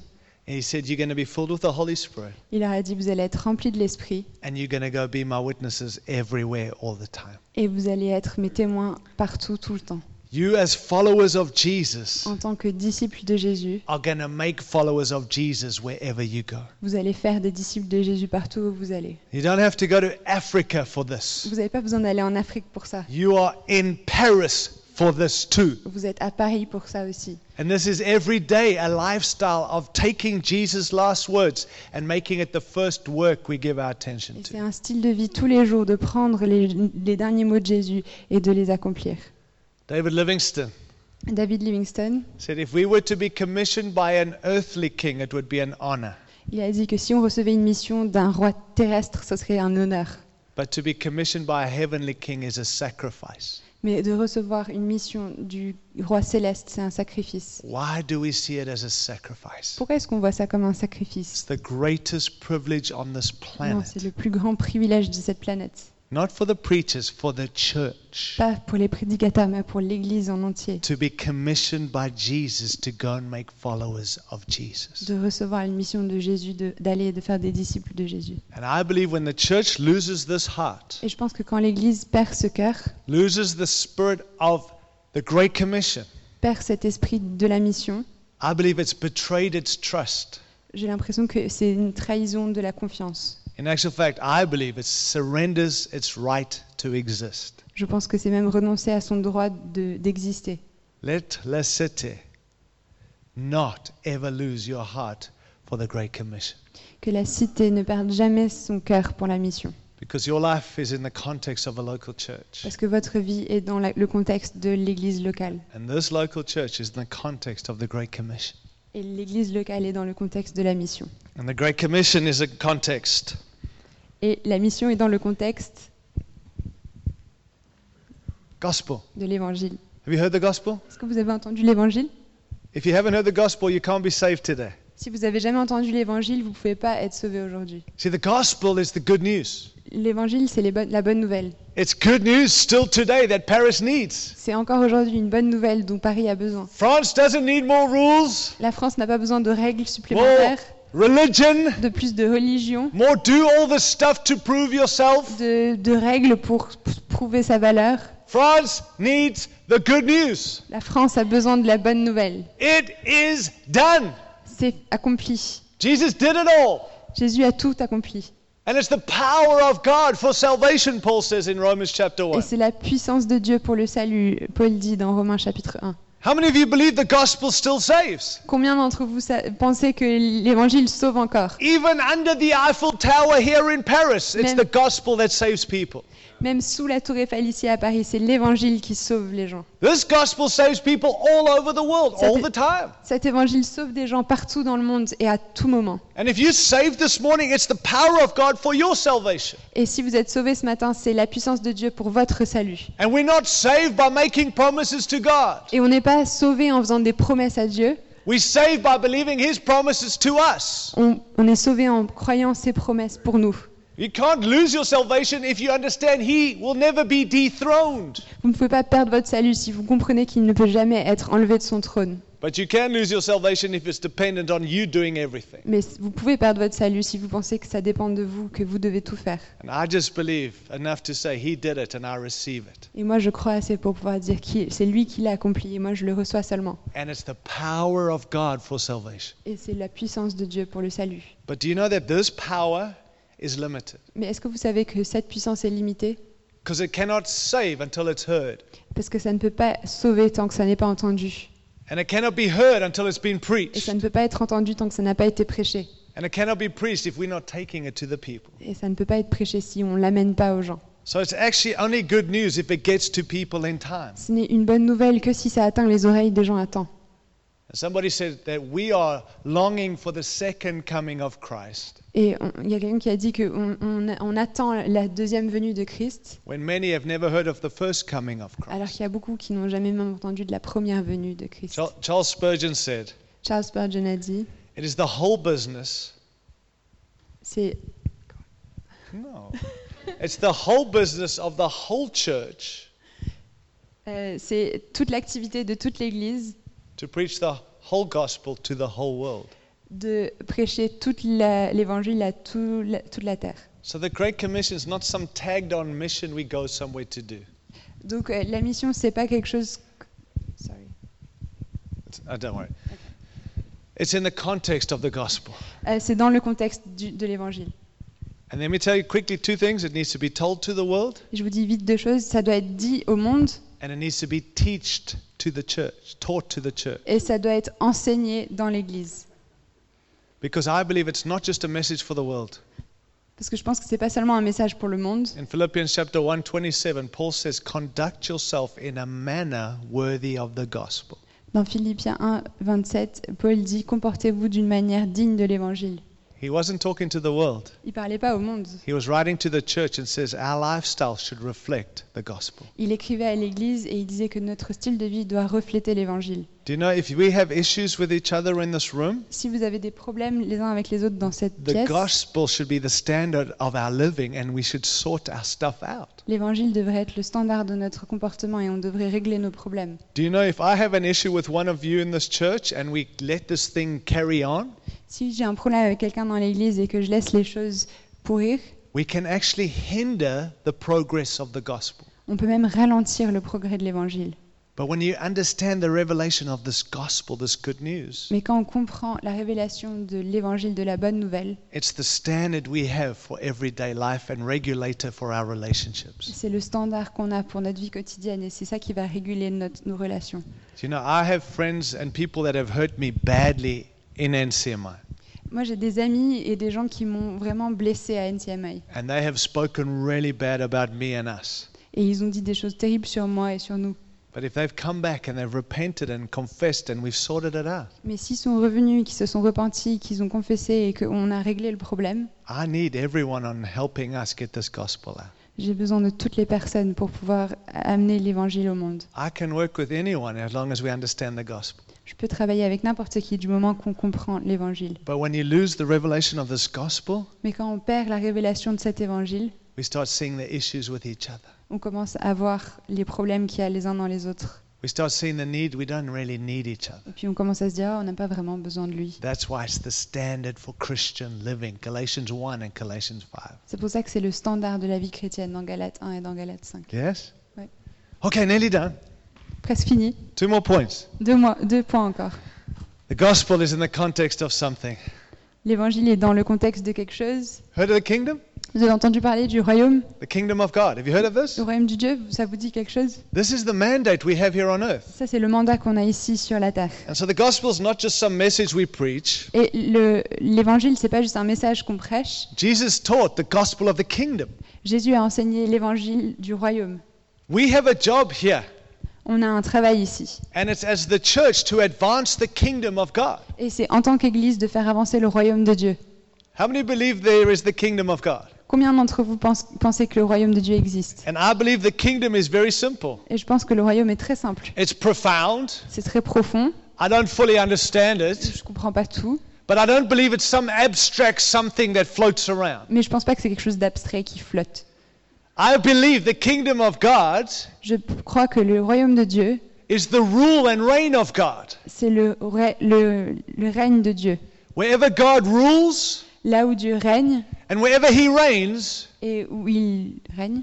And he said, You're going to be filled with the Holy Spirit, Il leur a dit vous allez être remplis de l'esprit and you're going to go be my witnesses everywhere, all the time. et vous allez être mes témoins partout tout le temps. You, as followers of Jesus, En tant que disciples de Jésus, are going to make followers of Jesus wherever you go. vous allez faire des disciples de Jésus partout où vous allez. You don't have to go to Africa for this. Vous n'avez pas besoin d'aller en Afrique pour ça. You are in Paris for this too. Vous êtes à Paris pour ça aussi. And this is every day a lifestyle of taking Jesus' last words and making it the first work we give our attention to. c'est un style de vie tous les jours de prendre les, les derniers mots de Jésus et de les accomplir. David Livingston David Livingstone, said, If we were to be commissioned by an earthly king, it would be an honor. il a dit que si on recevait une mission d'un roi terrestre, ce serait un honneur. But to be commissioned by a heavenly king is a sacrifice. Mais de recevoir une mission du roi céleste, c'est un sacrifice. Why do we see it as a sacrifice? Pourquoi est-ce qu'on voit ça comme un sacrifice? It's the greatest privilege on this Non, c'est le plus grand privilège de cette planète. Not for the preachers, for the church. Pas pour les prédicateurs, mais pour l'Église en entier. To be commissioned by Jesus to go and make followers of Jesus. De recevoir une mission de Jésus, d'aller et de faire des disciples de Jésus. And I believe when the church loses this heart, Et je pense que quand l'Église perd ce cœur, loses the spirit of the Great Commission, perd cet esprit de la mission, I believe it's betrayed its trust. j'ai l'impression que c'est une trahison de la confiance. In actual fact, I believe it surrenders its right to exist. Je pense que c'est même renoncer à son droit de- d'exister. Let la city not ever lose your heart for the Great Commission. que la cité ne perde jamais son cœur pour la mission. Because your life is in the context of a local church. Parce que votre vie est dans la- le contexte de l'église locale. And this local church is in the context of the Great Commission. Et l'église locale est dans le contexte de la mission. And the Great Commission is a context. Et la mission est dans le contexte Gospel. de l'évangile. Have you heard the gospel? Est-ce que vous avez entendu l'évangile? If you haven't heard the gospel, you can't be saved today. Si vous avez jamais entendu l'évangile, vous ne pouvez pas être sauvé aujourd'hui. See, the gospel is the good news. L'évangile, c'est la bonne nouvelle. It's good news still today that Paris needs. C'est encore aujourd'hui une bonne nouvelle dont Paris a besoin. France doesn't need more rules, La France n'a pas besoin de règles more supplémentaires, religion, de plus de religion, more do all the stuff to prove yourself. de, de règles pour prouver sa valeur. France needs the good news. La France a besoin de la bonne nouvelle. It is done. C'est accompli. Jesus did it all. Jésus a tout accompli. And it's the power of God for salvation, Paul says in Romans chapter Et 1. c'est la puissance de Dieu pour le salut, Paul dit dans Romains chapitre 1. How many of you believe the gospel still saves? Combien d'entre vous pensez que l'évangile sauve encore Even under the Eiffel Tower here in Paris, it's the gospel that saves people. Même sous la tour Eiffel ici à Paris, c'est l'évangile qui sauve les gens. This gospel saves people all over the world, Ça all fait- the time. Cet évangile sauve des gens partout dans le monde et à tout moment. And if you're saved this morning, it's the power of God for your salvation. Et si vous êtes sauvés ce matin, c'est la puissance de Dieu pour votre salut. And we're not saved by making promises to God. Et on n'est pas sauvés en faisant des promesses à Dieu, saved by believing His promises to us. on, on est sauvés en croyant ses promesses pour nous. You can't lose your salvation if you understand He will never be dethroned. Vous ne pouvez pas perdre votre salut si vous comprenez qu'il ne peut jamais être enlevé de son trône. But you can lose your salvation if it's dependent on you doing everything. Mais vous pouvez perdre votre salut si vous pensez que ça dépend de vous, que vous devez tout faire. And I just believe enough to say He did it and I receive it. Et moi, je crois assez pour pouvoir dire que c'est lui qui l'a accompli et moi, je le reçois seulement. And it's the power of God for salvation. Et c'est la puissance de Dieu pour le salut. But do you know that this power is limited? Mais est-ce que vous savez que cette puissance est limitée? Because it cannot save until it's heard. Parce que ça ne peut pas sauver tant que ça n'est pas entendu. And it cannot be heard until it's been Et preached. ça ne peut pas être entendu tant que ça n'a pas été prêché. And it cannot be preached if we're not taking it to the people. Et ça ne peut pas être prêché si on ne l'amène pas aux gens. So it's actually only good news if it gets to people in time. Ce n'est une bonne nouvelle que si ça atteint les oreilles des gens à temps. Somebody said that we are longing for the second coming of Christ, Et on- il y a quelqu'un qui a dit qu'on on, on attend la deuxième venue de Christ, when many have never heard of the first coming of alors Christ. qu'il y a beaucoup qui n'ont jamais même entendu de la première venue de Christ. Char- Charles Spurgeon said, Charles Spurgeon a dit, It is the whole business. c'est No. it's the whole business of the whole church euh, c'est toute l'activité de toute l'Église to preach the whole gospel to the whole world. de prêcher toute l'Évangile à tout la- toute la terre. So the Great Commission is not some tagged on mission we go somewhere to do. Donc euh, la mission, c'est pas quelque chose. Sorry. Uh, don't worry. It's in the context of the gospel. Euh, c'est dans le contexte du- de l'Évangile. And let me tell you quickly two things. It needs to be told to the world, Je vous dis vite deux choses. Ça doit être dit au monde and it needs to be teached to the church, taught to the church. et ça doit être enseigné dans l'Église. Because I believe it's not just a message for the world. Parce que je pense que c'est pas seulement un message pour le monde. In Philippians chapter 1, 27, Paul says, Conduct yourself in a manner worthy of the gospel. Dans Philippiens 1, 27, Paul dit Comportez-vous d'une manière digne de l'Évangile. He wasn't talking to the world. Il parlait pas au monde. He was writing to the church and says, Our lifestyle should reflect the gospel. Il écrivait à l'Église et il disait que notre style de vie doit refléter l'Évangile. Do you know if we have issues with each other in this room, Si vous avez des problèmes les uns avec les autres dans cette the pièce, gospel should be the standard of our living and we should sort our stuff out. l'évangile devrait être le standard de notre comportement et on devrait régler nos problèmes. Do you know if I have an issue with one of you in this church and we let this thing carry on, Si j'ai un problème avec quelqu'un dans l'église et que je laisse les choses pourrir, we can actually hinder the progress of the gospel. on peut même ralentir le progrès de l'évangile. But when you understand the revelation of this gospel, this good news, Mais quand on comprend la révélation de l'évangile de la bonne nouvelle, it's the standard we have for everyday life and regulator for our relationships. c'est le standard qu'on a pour notre vie quotidienne et c'est ça qui va réguler notre- nos relations. You know, I have friends and people that have hurt me badly in NCMI, Moi, j'ai des amis et des gens qui m'ont vraiment blessé à NCMI. and they have spoken really bad about me and us. Et ils ont dit des choses terribles sur moi et sur nous. But if they've come back and they've repented and confessed and we've sorted it out, Mais s'ils sont revenus, qu'ils se sont repentis, qu'ils ont confessé et qu'on a réglé le problème, I need everyone on helping us get this gospel out. j'ai besoin de toutes les personnes pour pouvoir amener l'évangile au monde. I can work with anyone as long as we understand the gospel. Je peux travailler avec n'importe qui du moment qu'on comprend l'évangile. Mais quand on perd la révélation de cet évangile, we start seeing the issues with each other. on commence à voir les problèmes qu'il y a les uns dans les autres. We start seeing the need. We don't really need each other. Et puis on commence à se dire, Ah, on n'a pas vraiment besoin de lui. That's why it's the standard for Christian living. Galatians 1 and Galatians 5. C'est pour ça que c'est le standard de la vie chrétienne dans Galates 1 et dans Galates 5. Yes? Ouais. Okay, nearly done. Presque fini. Two more points. Deux, mois, deux points encore. The gospel is in the context of something. L'évangile est dans le contexte de quelque chose. Heard of the kingdom? Vous avez entendu parler du royaume? The kingdom of God. Have you heard of this? Le royaume du Dieu, ça vous dit quelque chose? This is the mandate we have here on earth. Ça, c'est le mandat qu'on a ici sur la terre. And so the gospel is not just some message we preach. Et le- l'évangile, c'est pas juste un message qu'on prêche. Jesus taught the gospel of the kingdom. Jésus a enseigné l'évangile du royaume. We have a job here, On a un travail ici. and it's as the church to advance the kingdom of God. Et c'est en tant qu'Église de faire avancer le royaume de Dieu. How many believe there is the kingdom of God? Combien d'entre vous pensez que le royaume de Dieu existe? And I believe the kingdom is very simple. Et je pense que le royaume est très simple. It's profound. C'est très profond. I don't fully understand it, Je comprends pas tout. but I don't believe it's some abstract something that floats around. Mais je pense pas que c'est quelque chose d'abstrait qui flotte. I believe the kingdom of God Je crois que le royaume de Dieu, is the rule and reign of God. c'est le, rè- le, le règne de Dieu. Wherever God rules Là où Dieu règne and wherever he reigns, et où il règne,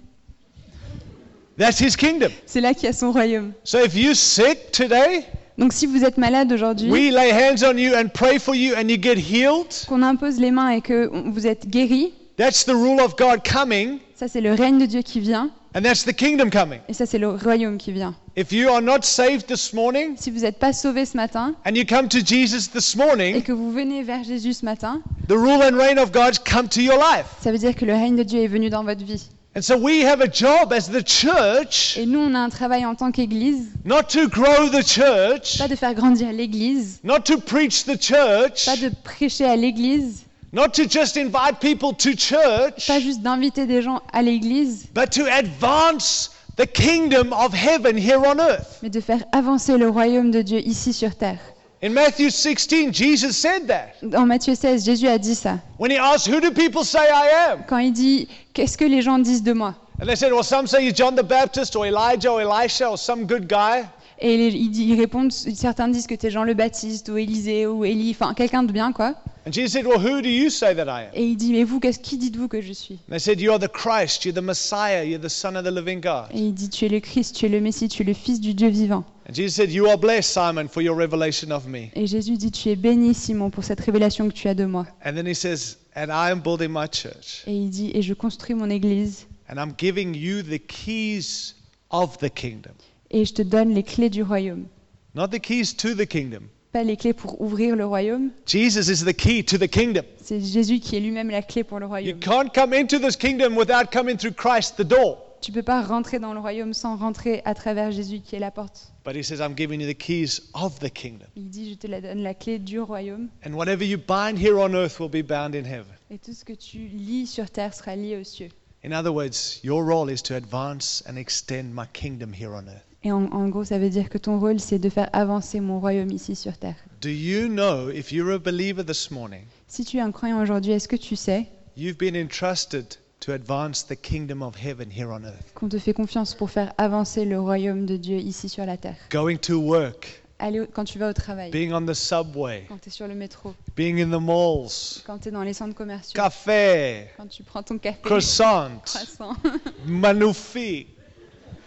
that's his kingdom. c'est là qu'il y a son royaume. So if you're sick today, Donc si vous êtes malade aujourd'hui, we lay hands on you and pray for you and you get healed. qu'on impose les mains et que on- vous êtes guéri, That's the rule of God coming, ça c'est le règne de Dieu qui vient and that's the kingdom coming. et ça c'est le royaume qui vient. If you are not saved this morning Si vous n'êtes pas sauvé ce matin and you come to Jesus this et morning, que vous venez vers Jésus ce matin, the rule and reign of God's come to your life. ça veut dire que le règne de Dieu est venu dans votre vie. And so we have a job as the church Et nous, on a un travail en tant qu'Église, not to grow the church, pas de faire grandir l'Église, not to preach the church, pas de prêcher à l'Église, not to just invite people to church, pas juste d'inviter des gens à l'Église, but to advance the kingdom of heaven here on earth. mais de faire avancer le royaume de Dieu ici sur terre. In Matthew 16, Jesus said that. Dans Matthieu 16, Jésus a dit ça. When he asked, Who do people say I am? Quand il dit Qu'est-ce que les gens disent de moi? And they said, Well, some say you're John the Baptist or Elijah or Elisha or some good guy. Et les- ils, ils répondent certains disent que tu es Jean le Baptiste ou Élisée ou Élie, enfin quelqu'un de bien quoi. And Jesus said, Well, who do you say that I am? Et il dit Mais vous, qu'est-ce qui dites-vous que je suis? And they said, You are the Christ, you're the Messiah, you're the Son of the living God. Et il dit Tu es le Christ, tu es le Messie, tu es le Fils du Dieu vivant. And Jesus said, You are blessed, Simon, for your revelation of me. Et Jésus dit Tu es béni, Simon, pour cette révélation que tu as de moi. And then he says, And I am building my church, Et il dit Et je construis mon Église and I'm giving you the keys of the kingdom. Et je te donne les clés du royaume. Not the keys to the kingdom. Pas les clés pour ouvrir le royaume, Jesus is the key to the kingdom. c'est Jésus qui est lui-même la clé pour le You royaume. can't come into this kingdom without coming through Christ, the door. Tu peux pas rentrer dans le royaume sans rentrer à travers Jésus qui est la porte. But he says, I'm giving you the keys of the kingdom. Il dit Je te la donne la clé du royaume. And whatever you bind here on earth will be bound in heaven. Et tout ce que tu lis sur terre sera lié aux cieux. In other words, your role is to advance and extend my kingdom here on earth. Et en, en gros, ça veut dire que ton rôle, c'est de faire avancer mon royaume ici sur terre. Do you know, if you're a believer this morning, Si tu es un croyant aujourd'hui, est-ce que tu sais you've been entrusted to advance the kingdom of heaven here on earth? qu'on te fait confiance pour faire avancer le royaume de Dieu ici sur la terre? Going to work, Aller au- Quand tu vas au travail, being on the subway, quand tu es sur le métro, being in the malls, quand tu es dans les centres commerciaux, cafe, quand tu prends ton café, croissant, croissant. manufi.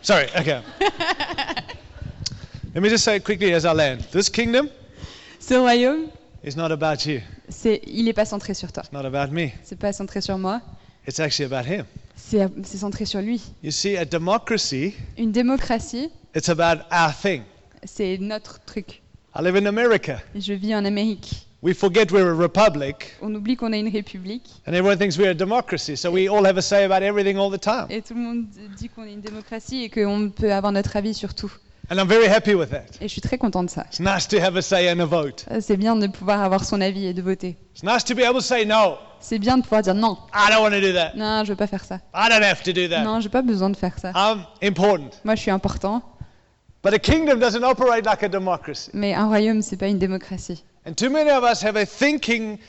Sorry, okay. Let me just say quickly as I land. This kingdom Ce royaume, is not about you. c'est, il n'est pas centré sur toi. It's not about me. C'est pas centré sur moi. It's actually about him. C'est, c'est centré sur lui. You see, a democracy, Une démocratie, it's about our thing. c'est notre truc. I live in America. Je vis en Amérique. We forget we're a republic, On oublie qu'on est une république and everyone thinks we're a democracy. So we all have a say about everything all the time. et tout le monde dit qu'on est une démocratie et qu'on peut avoir notre avis sur tout. And I'm very happy with that. Et je suis très contente de ça. It's nice to have a say and a vote. Euh, C'est bien de pouvoir avoir son avis et de voter. It's nice to be able to say, no, C'est bien de pouvoir dire non, I don't want to do that. non, je veux pas faire ça. I don't have to do that. Non, j'ai pas besoin de faire ça. I'm important. Moi, je suis important, But a kingdom doesn't operate like a democracy. mais un royaume, c'est pas une démocratie. And too many of us have a thinking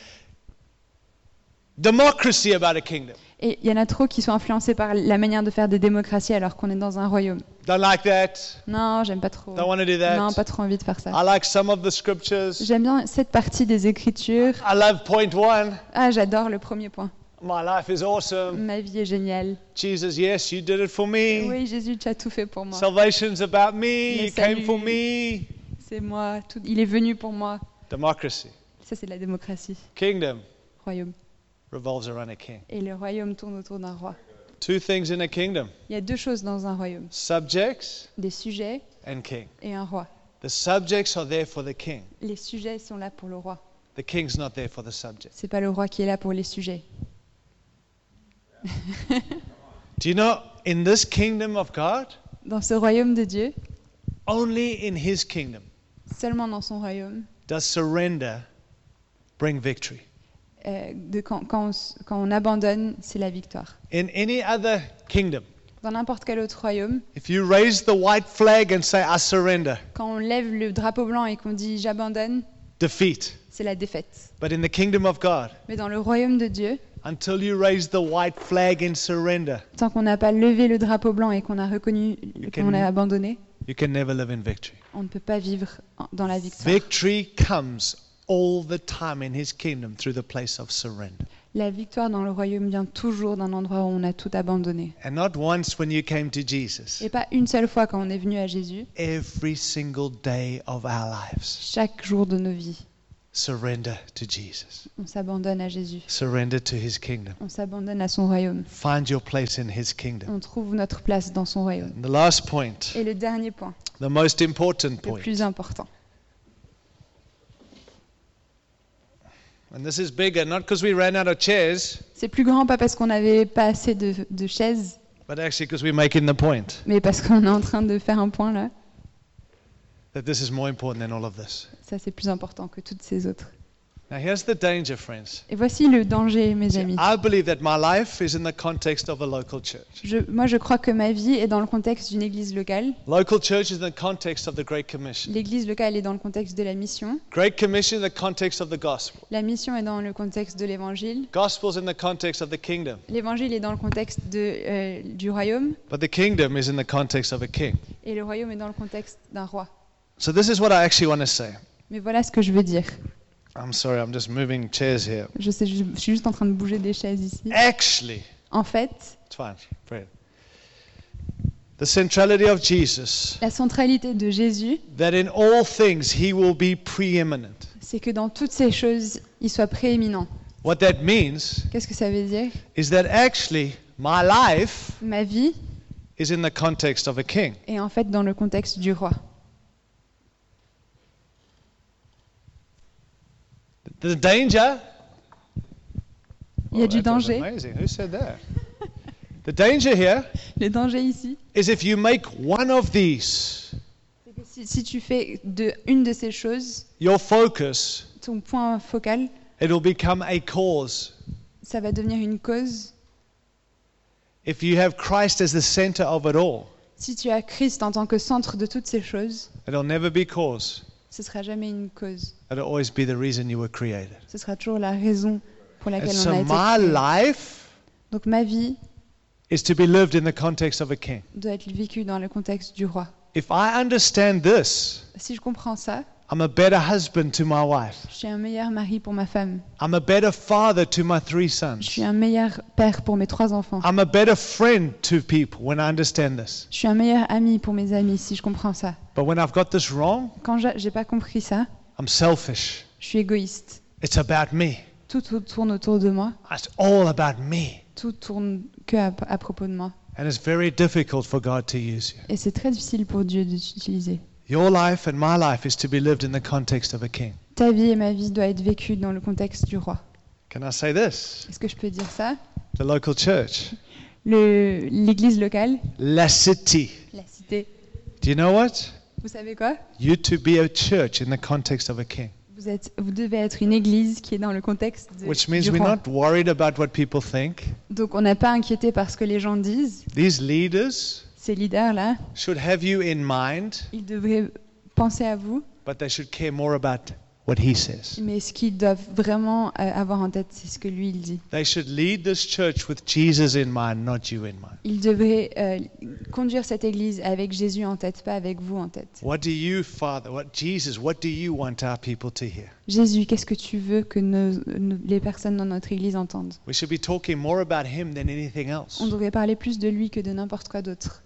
democracy about a kingdom. Et il y en a trop qui sont influencés par la manière de faire des démocraties alors qu'on est dans un royaume. Don't like that. Non, j'aime pas trop. Don't want to do that. Non, pas trop envie de faire ça. I like some of the scriptures. J'aime bien cette partie des Écritures. I love point one. Ah, j'adore le premier point. My life is awesome. Ma vie est géniale. Jesus, yes, you did it for me. Oui, Jésus, tu as tout fait pour moi. Salvation's about me. Le You came for salut. me. C'est moi. Tout... Il est venu pour moi. Democracy. Ça, c'est la démocratie. Kingdom Royaume. revolves around a king. Et le royaume tourne autour d'un roi. Two things in a kingdom Il y a deux choses dans un royaume subjects des sujets and king. et un roi. The subjects are there for the king. Les sujets sont là pour le roi. The king's not there for the subject. C'est pas le roi qui est là pour les sujets. Do you know, in this kingdom of God, Dans ce royaume de Dieu, only in his kingdom seulement dans son royaume, does surrender bring victory? euh, de quand, quand on, s- quand on abandonne, c'est la victoire. In any other kingdom, Dans n'importe quel autre royaume, if you raise the white flag and say, I surrender, quand on lève le drapeau blanc et qu'on dit j'abandonne, defeat. c'est la défaite. But in the kingdom of God, Mais dans le royaume de Dieu, until you raise the white flag in surrender, tant qu'on n'a pas levé le drapeau blanc et qu'on a reconnu qu'on a abandonné, you can never live in victory. on ne peut pas vivre dans la victoire. Victory comes all the time in his kingdom through the place of surrender. La victoire dans le royaume vient toujours d'un endroit où on a tout abandonné. And not once when you came to Jesus, Et pas une seule fois quand on est venu à Jésus, every single day of our lives. chaque jour de nos vies, Surrender to Jesus. on s'abandonne à Jésus. Surrender to his kingdom. On s'abandonne à son royaume. Find your place in his kingdom. On trouve notre place dans son royaume. And the last point, Et le dernier point, the most important le point, plus important. and this is bigger, not because we ran out of chairs, C'est plus grand pas parce qu'on n'avait pas assez de, de chaises, but actually because we're making the point mais parce qu'on est en train de faire un point là. That this is more important than all of this. Ça, c'est plus important que toutes ces autres. Now, here's the danger, friends. Et voici le danger, mes amis. I believe that my life is in the context of a local church. Je- moi, je crois que ma vie est dans le contexte d'une église locale. Local church is in the context of the Great Commission. L'église locale est dans le contexte de la mission. Great Commission in the context of the gospel. La mission est dans le contexte de l'évangile. Gospel's in the context of the kingdom. L'évangile est dans le contexte de, euh, du royaume. But the kingdom is in the context of a king. Et le royaume est dans le contexte d'un roi. So this is what I actually want to say. Mais voilà ce que je veux dire. I'm sorry, I'm just moving chairs here. Je, sais, je, je suis juste en train de bouger des chaises ici. Actually, En fait, it's fine, Fred. The centrality of Jesus, la centralité de Jésus, that in all things he will be preeminent. c'est que dans toutes ces choses, il soit prééminent. What that means Qu'est-ce que ça veut dire? is that actually my life Ma vie is in the context of a king. est en fait dans le contexte du roi. The danger. Il y a Oh, du danger. Amazing. Who said that? the danger here Le danger ici, is if you make one of these c'est que si, si tu fais de une de ces choses your focus, ton point focal, it will become a cause. ça va devenir une cause. If you have Christ as the center of it all, Si tu as Christ en tant que centre de toutes ces choses, it'll never be cause. Ce sera jamais une cause. It'll always be the reason you were created. Ce sera toujours la raison pour And laquelle on so a été my créé. life Donc ma vie is to be lived in the context of a king. doit être vécue dans le contexte du roi. If I understand this, Si je comprends ça, I'm a better husband to my wife. je suis un meilleur mari pour ma femme. I'm a better father to my three Je sons. suis un meilleur père pour mes trois enfants. I'm a better friend to people when I understand this. Je suis un meilleur ami pour mes amis si je comprends ça. But when I've got this wrong, Quand j'a- j'ai pas compris ça, I'm selfish. je suis égoïste. It's about me. Tout tout tourne autour de moi. It's all about me. Tout tourne que à, à propos de moi. And it's very difficult for God to use you. Et c'est très difficile pour Dieu de t'utiliser. Your life and my life is to be lived in the context of a king. Ta vie et ma vie doivent être vécues dans le contexte du roi. Can I say this? Est-ce que je peux dire ça? The local church, Le- L'église locale, La City. la cité. Do you know what? Vous savez quoi? You to be a church in the context of a king. vous, êtes, vous devez être une église qui est dans le contexte de, Which means du we're roi. not worried about what people think. Donc on n'a pas inquiété par ce que les gens disent. These leaders Ces leaders-là, should have you in mind, ils devraient penser à vous, but they should care more about what he says. mais ce qu'ils doivent vraiment euh, avoir en tête, c'est ce que lui, il dit. They should lead this church with Jesus in mind, not you in mind. Ils devraient euh, conduire cette église avec Jésus en tête, pas avec vous en tête. What do you, Father, what Jesus, what do you want our people to hear? Jésus, qu'est-ce que tu veux que nos- nos- les personnes dans notre église entendent? We should be talking more about him than anything else On devrait parler plus de lui que de n'importe quoi d'autre,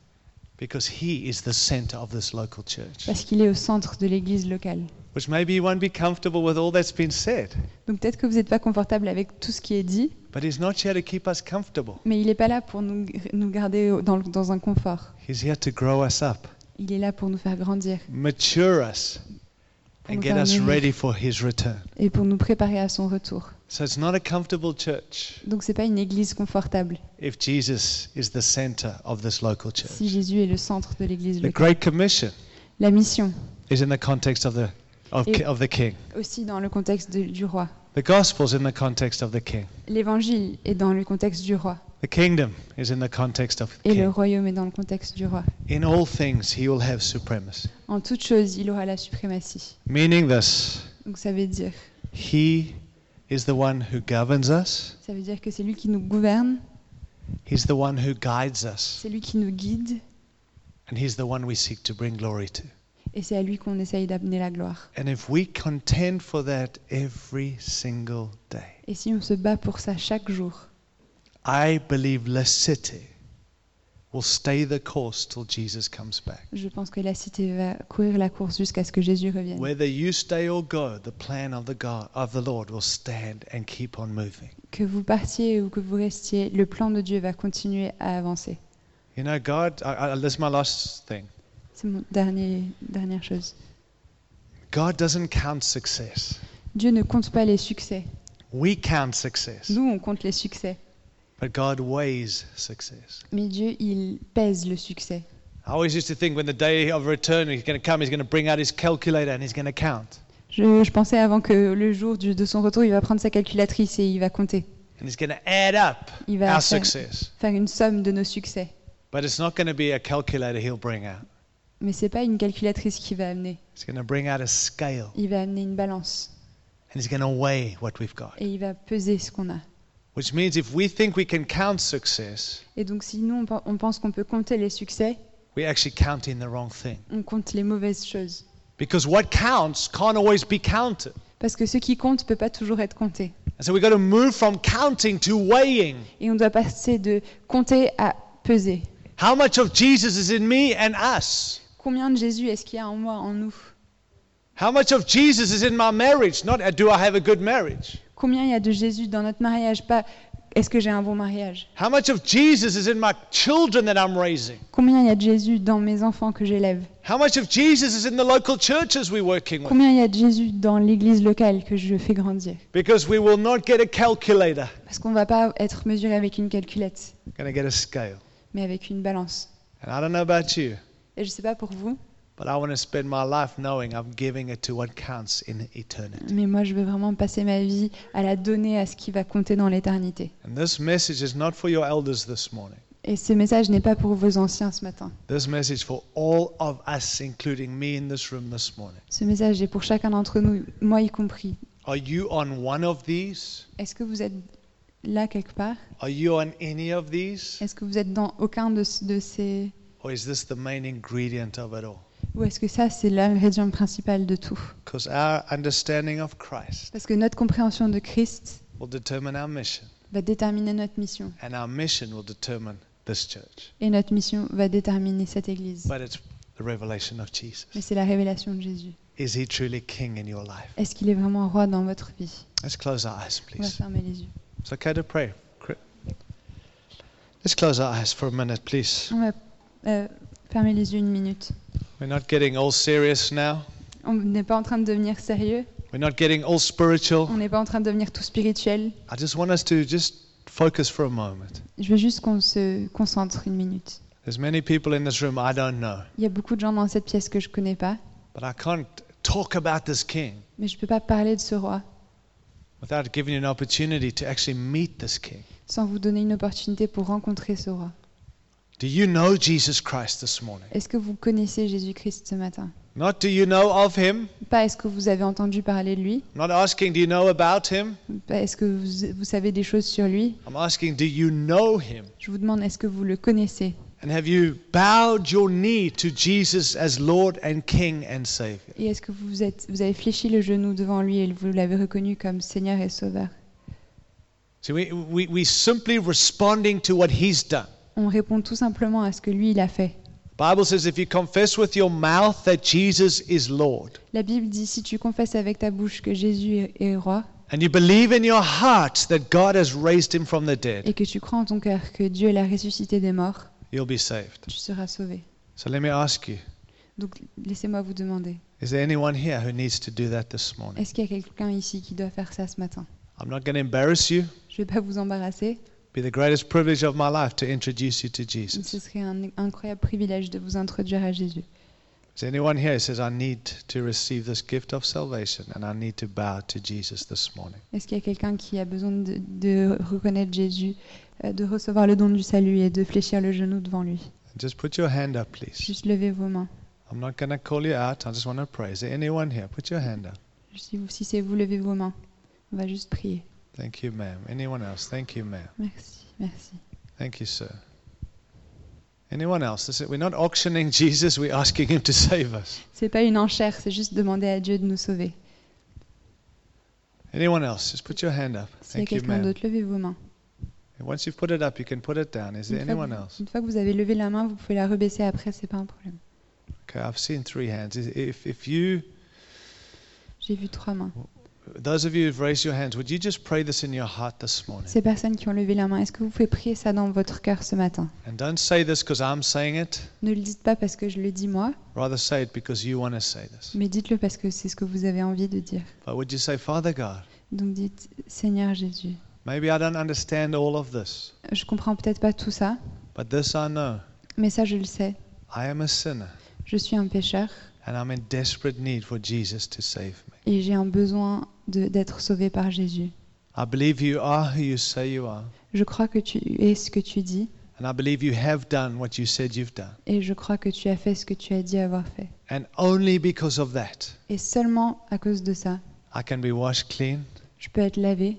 because he is the center of this local church. parce qu'il est au centre de l'église locale. Which maybe you won't be comfortable with all that's been said, Donc peut-être que vous n'êtes pas confortable avec tout ce qui est dit, but he's not here to keep us comfortable. mais il n'est pas là pour nous, nous garder dans, dans un confort. He's here to grow us up, Il est là pour nous faire grandir mature us, and get us ready for his return. et pour nous préparer à son retour. So it's not a comfortable church Donc c'est pas une église confortable if Jesus is the center of this local church. si Jésus est le centre de l'église The locale. Great Commission La mission is in the context of the of, Et- of the King. aussi dans le contexte de- du roi. The Gospel's in the context of the King. L'évangile est dans le contexte du roi The kingdom is in the context of the et le royaume est dans le contexte du roi. In all things, he will have supremacy. En toute chose, il aura la suprématie. Meaning this, Donc ça veut dire, he is the one who governs us. ça veut dire que c'est lui qui nous gouverne, He's the one who guides us, c'est lui qui nous guide and he's the one we seek to bring glory to. et c'est à lui qu'on essaye d'amener la gloire. And if we contend for that every single day, Et si on se bat pour ça chaque jour, I believe La will stay the course till Jesus comes back. je pense que la cité va courir la course jusqu'à ce que Jésus revienne. Whether you stay or go, the plan of the God of the Lord will stand and keep on moving. Que vous partiez ou que vous restiez, le plan de Dieu va continuer à avancer. You know, God. I, I, this is my last thing. C'est mon dernier dernière chose. God doesn't count success. Dieu ne compte pas les succès. We count success. Nous, on compte les succès. But God weighs success. Mais Dieu, il pèse le succès. I always used to think when the day of return he's going to come, he's going to bring out his calculator and he's going to count. Je, je pensais avant que le jour du- de son retour, il va prendre sa calculatrice et il va compter. And he's going to add up Il va our faire, success. faire une somme de nos succès. But it's not going to be a calculator he'll bring out. Mais c'est pas une calculatrice qui va amener. He's going to bring out a scale Il va amener une balance and he's going to weigh what we've got. et il va peser ce qu'on a. Which means if we think we can count success, Et donc, si nous, on pen- on pense qu'on peut compter les succès, we're actually counting the wrong thing. on compte les mauvaises choses. Because what counts can't always be counted. Parce que ce qui compte ne peut pas toujours être compté. And so we've got to move from counting to weighing. Et on doit passer de compter à peser. How much of Jesus is in me and us? Combien de Jésus est-ce qu'il y a en moi, en nous? How much of Jesus is in my marriage? Not uh, do I have a good marriage? Combien il y a de Jésus dans notre mariage Pas est-ce que j'ai un bon mariage? How much of Jesus is in my children that I'm raising? Combien il y a de Jésus dans mes enfants que j'élève? How much of Jesus is in the local churches we're working with? Combien il y a de Jésus dans l'église locale que je fais grandir? Because we will not get a calculator. Parce qu'on ne va pas être mesuré avec une calculette, We're get a scale. mais avec une balance. And I don't know about you, Et je ne sais pas pour vous, but I want to spend my life knowing I'm giving it to what counts in eternity. mais moi je veux vraiment passer ma vie à la donner à ce qui va compter dans l'éternité. And this message is not for your elders this morning. Et ce message n'est pas pour vos anciens ce matin. This message for all of us, including me in this room this morning. Ce message est pour chacun d'entre nous, moi y compris. Are you on one of these? Est-ce que vous êtes là quelque part? Are you on any of these? Est-ce que vous êtes dans aucun de, de ces... Or is this the main ingredient of it all? Ou est-ce que ça, c'est l'ingrédient principal de tout? Because our understanding of Christ Parce que notre compréhension de Christ will determine our mission, va déterminer notre mission. and our mission will determine this church. Et notre mission va déterminer cette Église. But it's the revelation of Jesus. Mais c'est la révélation de Jésus. Is he truly king in your life? Est-ce qu'il est vraiment roi dans votre vie? Let's close our eyes, On va please. fermer les yeux. It's okay to pray. Let's close our eyes for a minute, please. On va euh, fermer les yeux une minute. We're not getting all serious now. On n'est pas en train de devenir sérieux. We're not getting all spiritual. On n'est pas en train de devenir tout spirituel. I just want us to just focus for a moment. Je veux juste qu'on se concentre une minute. There's many people in this room I don't know, Il y a beaucoup de gens dans cette pièce que je connais pas, but I can't talk about this king mais je ne peux pas parler de ce roi without giving you an opportunity to actually meet this king. sans vous donner une opportunité pour rencontrer ce roi. Do you know Jesus Christ this morning? Est-ce que vous connaissez Jésus-Christ ce matin? Not do you know of him? Pas est-ce que vous avez entendu parler de lui? Not asking do you know about him? Pas est-ce que vous, vous savez des choses sur lui? I'm asking do you know him? Je vous demande est-ce que vous le connaissez? And have you bowed your knee to Jesus as Lord and King and Savior? Et est-ce que vous, êtes, vous avez fléchi le genou devant lui et vous l'avez reconnu comme Seigneur et Sauveur? See, we, we, we simply responding to what he's done. On répond tout simplement à ce que lui il a fait. Bible says if you confess with your mouth that Jesus is Lord La Bible dit si tu confesses avec ta bouche que Jésus est- roi and you believe in your heart that God has raised him from the dead, et que tu crois en ton cœur que Dieu l'a ressuscité des morts, you'll be saved. tu seras sauvé. So let me ask you, Donc laissez-moi vous demander, is there anyone here who needs to do that this morning? est-ce qu'il y a quelqu'un ici qui doit faire ça ce matin? I'm not going to embarrass you. Je ne vais pas vous embarrasser, Be the greatest privilege of my life to introduce you to Jesus. ce serait un incroyable privilège de vous introduire à Jésus. Is anyone here who says, I need to receive this gift of salvation and I need to bow to Jesus this morning? Est-ce qu'il y a quelqu'un qui a besoin de, de reconnaître Jésus, euh, de recevoir le don du salut et de fléchir le genou devant lui? Just put your hand up, please. Juste levez vos mains. I'm not going to call you out. I just want to pray. Is there anyone here? Put your hand up. Si, si c'est vous, levez vos mains. On va juste prier. Thank you, ma'am. Anyone else? Thank you, ma'am. Merci, merci. Thank you, sir. Anyone else? We're not auctioning Jesus, we're asking him to save us. C'est pas une enchère, c'est juste demander à Dieu de nous sauver. Anyone else? Just put your hand up. S'il y a Thank you, quelqu'un ma'am. d'autre, levez vos mains. And once you've put it up, you can put it down. Is there Une fois, anyone que, else? une fois que vous avez levé la main, vous pouvez la rebaisser après, c'est pas un problème. Okay, I've seen three hands. Is- If, if you, J'ai vu trois mains. Those of you who've raised your hands, would you just pray this in your heart this morning? Ces personnes qui ont levé la main, est-ce que vous pouvez prier ça dans votre cœur ce matin? And don't say this because I'm saying it. Ne le dites pas parce que je le dis moi, Rather say it because you want to say this. mais dites-le parce que c'est ce que vous avez envie de dire. But would you say, Father God, Donc dites, Seigneur Jésus, Maybe I don't understand all of this, Je comprends peut-être pas tout ça, but this I know. mais ça je le sais. I am a sinner, Je suis un pécheur and I'm in desperate need for Jesus to save me. Et j'ai un besoin d'être sauvé par Jésus. I believe you are who you say you are, Je crois que tu es ce que tu dis and I believe you have done what you said you've done. et je crois que tu as fait ce que tu as dit avoir fait. And only because of that, Et seulement à cause de ça, I can be washed clean, je peux être lavé,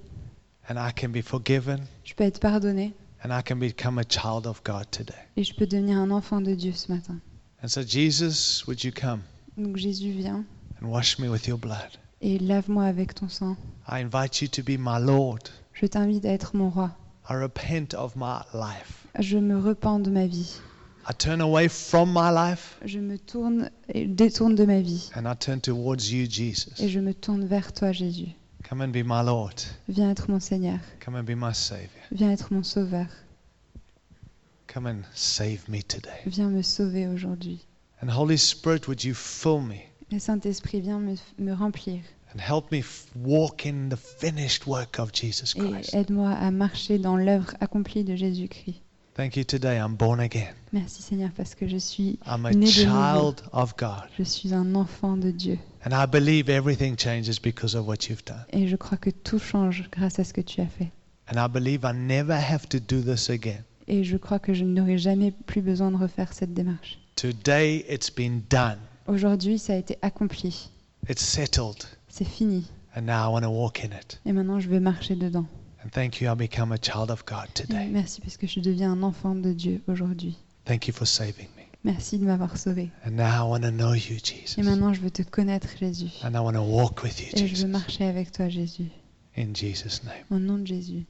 and I can be forgiven, je peux être pardonné and I can become a child of God today. et je peux devenir un enfant de Dieu ce matin. And so, Jesus, would you come? Donc Jésus vient and wash me with your blood? et lave-moi avec ton sang. I invite you to be my Lord. Je t'invite à être mon roi. I repent of my life. Je me repens de ma vie. I turn away from my life Je me tourne et détourne de ma vie and I turn towards you, et Jesus. je me tourne vers toi Jésus. Come and be my Lord. Viens être mon Seigneur. Come and be my Savior. Viens être mon sauveur. Come and save me today. Viens me sauver aujourd'hui. And Holy Spirit, would you fill me Et Saint-Esprit, viens me, me remplir and help me walk in the finished work of Jesus et Christ? aide-moi à marcher dans l'œuvre accomplie de Jésus-Christ. Thank you today. I'm born again. Merci Seigneur parce que je suis, I'm a Né de nouveau. child of God. je suis un enfant de Dieu And I believe everything changes because of what you've done. et je crois que tout change grâce à ce que tu as fait. And I believe I never have to do this again. Et je crois que je n'aurai jamais plus besoin de refaire cette démarche. Today it's been done. Aujourd'hui, ça a été accompli. It's settled. C'est fini. And now I want to walk in it. Et maintenant, je vais marcher dedans. And thank you, I become a child of God Et today. Merci parce que je deviens un enfant de Dieu aujourd'hui. Thank you for saving me. Merci de m'avoir sauvé. And now I want to know you, Et maintenant, je veux te connaître, Jésus. And I want to walk with you, Et je veux marcher avec toi, Jésus. In Jesus' name. Au nom de Jésus.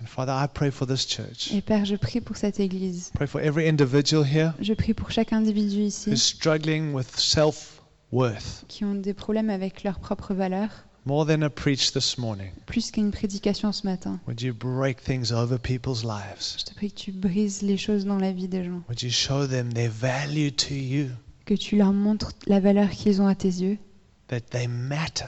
And Father, I pray for this church. Et Père, je prie pour cette Église. Pray for every individual here Je prie pour chaque individu who's ici struggling with self worth qui ont des problèmes avec more than a preach this morning. plus qu'une prédication ce matin. Would you break things over people's lives? Je te prie que tu brises les choses dans la vie des gens, Would you show them their value to you, que tu leur montres la valeur qu'ils ont à tes yeux, that they matter,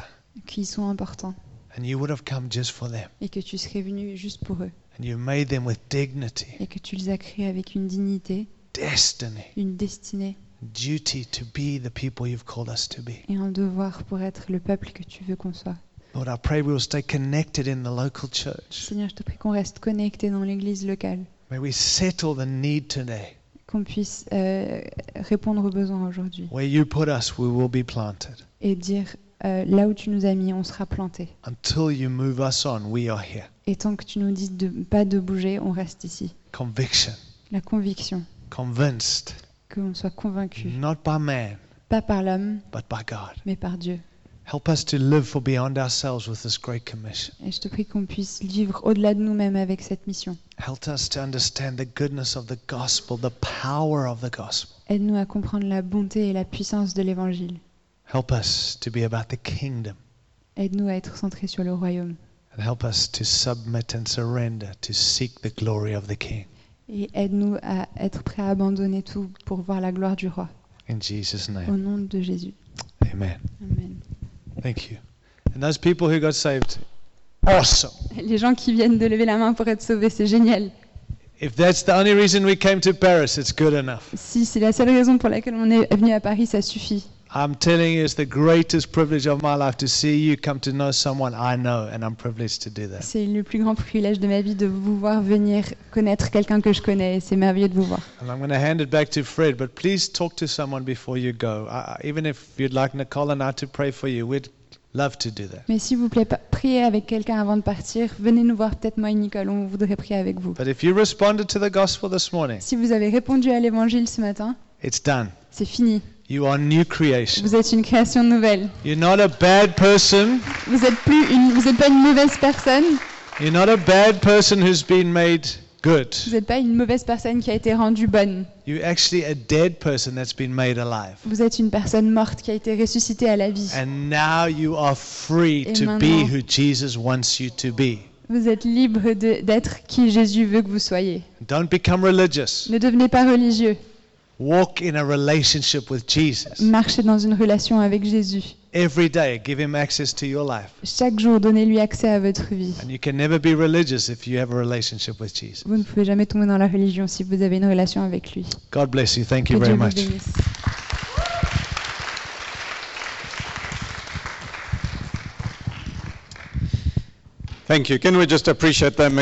qu'ils sont importants and you would have come just for them, et que tu serais venu juste pour eux and you made them with dignity, et que tu les as créés avec une dignité, destiny, une destinée duty to be the people you've called us to be. et un devoir pour être le peuple que tu veux qu'on soit. Lord, I pray we will stay connected in the local church. Seigneur, je te prie qu'on reste connecté dans l'église locale, May we settle the need today. qu'on puisse euh, répondre aux besoins aujourd'hui Where you put us, we will be planted. et dire euh, là où tu nous as mis, on sera planté. Until you move us on, we are here. Et tant que tu nous dis de pas de bouger, on reste ici. Conviction, La conviction, convinced, qu'on soit convaincu, not by man, pas par l'homme, but by God. mais par Dieu. Help us to live for beyond ourselves with this great commission. Et je te prie qu'on puisse vivre au-delà de nous-mêmes avec cette mission. Help us to understand the goodness of the gospel, the power of the gospel. Aide-nous à comprendre la bonté et la puissance de l'Évangile. Help us to be about the kingdom. Aide-nous à être centrés sur le royaume. And help us to submit and surrender to seek the glory of the King. Et aide-nous à être prêts à abandonner tout pour voir la gloire du roi. In Jesus' Au nom de Jésus. Amen. Amen. Thank you. And those people who got saved, awesome. Les gens qui viennent de lever la main pour être sauvés, c'est génial. If that's the only reason we came to Paris, it's good enough. Si c'est la seule raison pour laquelle on est venu à Paris, ça suffit. I'm telling you, it's the greatest privilege of my life to see you come to know someone I know, and I'm privileged to do that. C'est le plus grand privilège de ma vie de vous voir venir connaître quelqu'un que je connais. et C'est merveilleux de vous voir. And I'm going to hand it back to Fred, but please talk to someone before you go. I, even if you'd like Nicole and I to pray for you, we'd love to do that. Mais s'il vous plaît, priez avec quelqu'un avant de partir. Venez nous voir, peut-être moi et Nicole, on voudrait prier avec vous. But if you responded to the gospel this morning, Si vous avez répondu à l'évangile ce matin, it's done. c'est fini. You are new creation. Vous êtes une création nouvelle. You're not a bad person. Vous plus une, vous êtes pas une mauvaise personne. You're not a bad person who's been made good. Vous n'êtes pas une mauvaise personne qui a été rendue bonne. You're actually a dead person that's been made alive. Vous êtes une personne morte qui a été ressuscitée à la vie. And now you are free Et to be maintenant- who Jesus wants you to be. Vous êtes libre d'être qui Jésus veut que vous soyez. Don't become religious. Ne devenez pas religieux. Walk in a relationship with Jesus. Marchez dans une relation avec Jésus. Every day, give him access to your life. Chaque jour, donnez-lui accès à votre vie. And you can never be religious if you have a relationship with Jesus. Vous ne pouvez jamais tomber dans la religion si vous avez une relation avec lui. God bless you. Thank Que you Dieu very vous much. bénisse. Thank you. Can we just appreciate them again?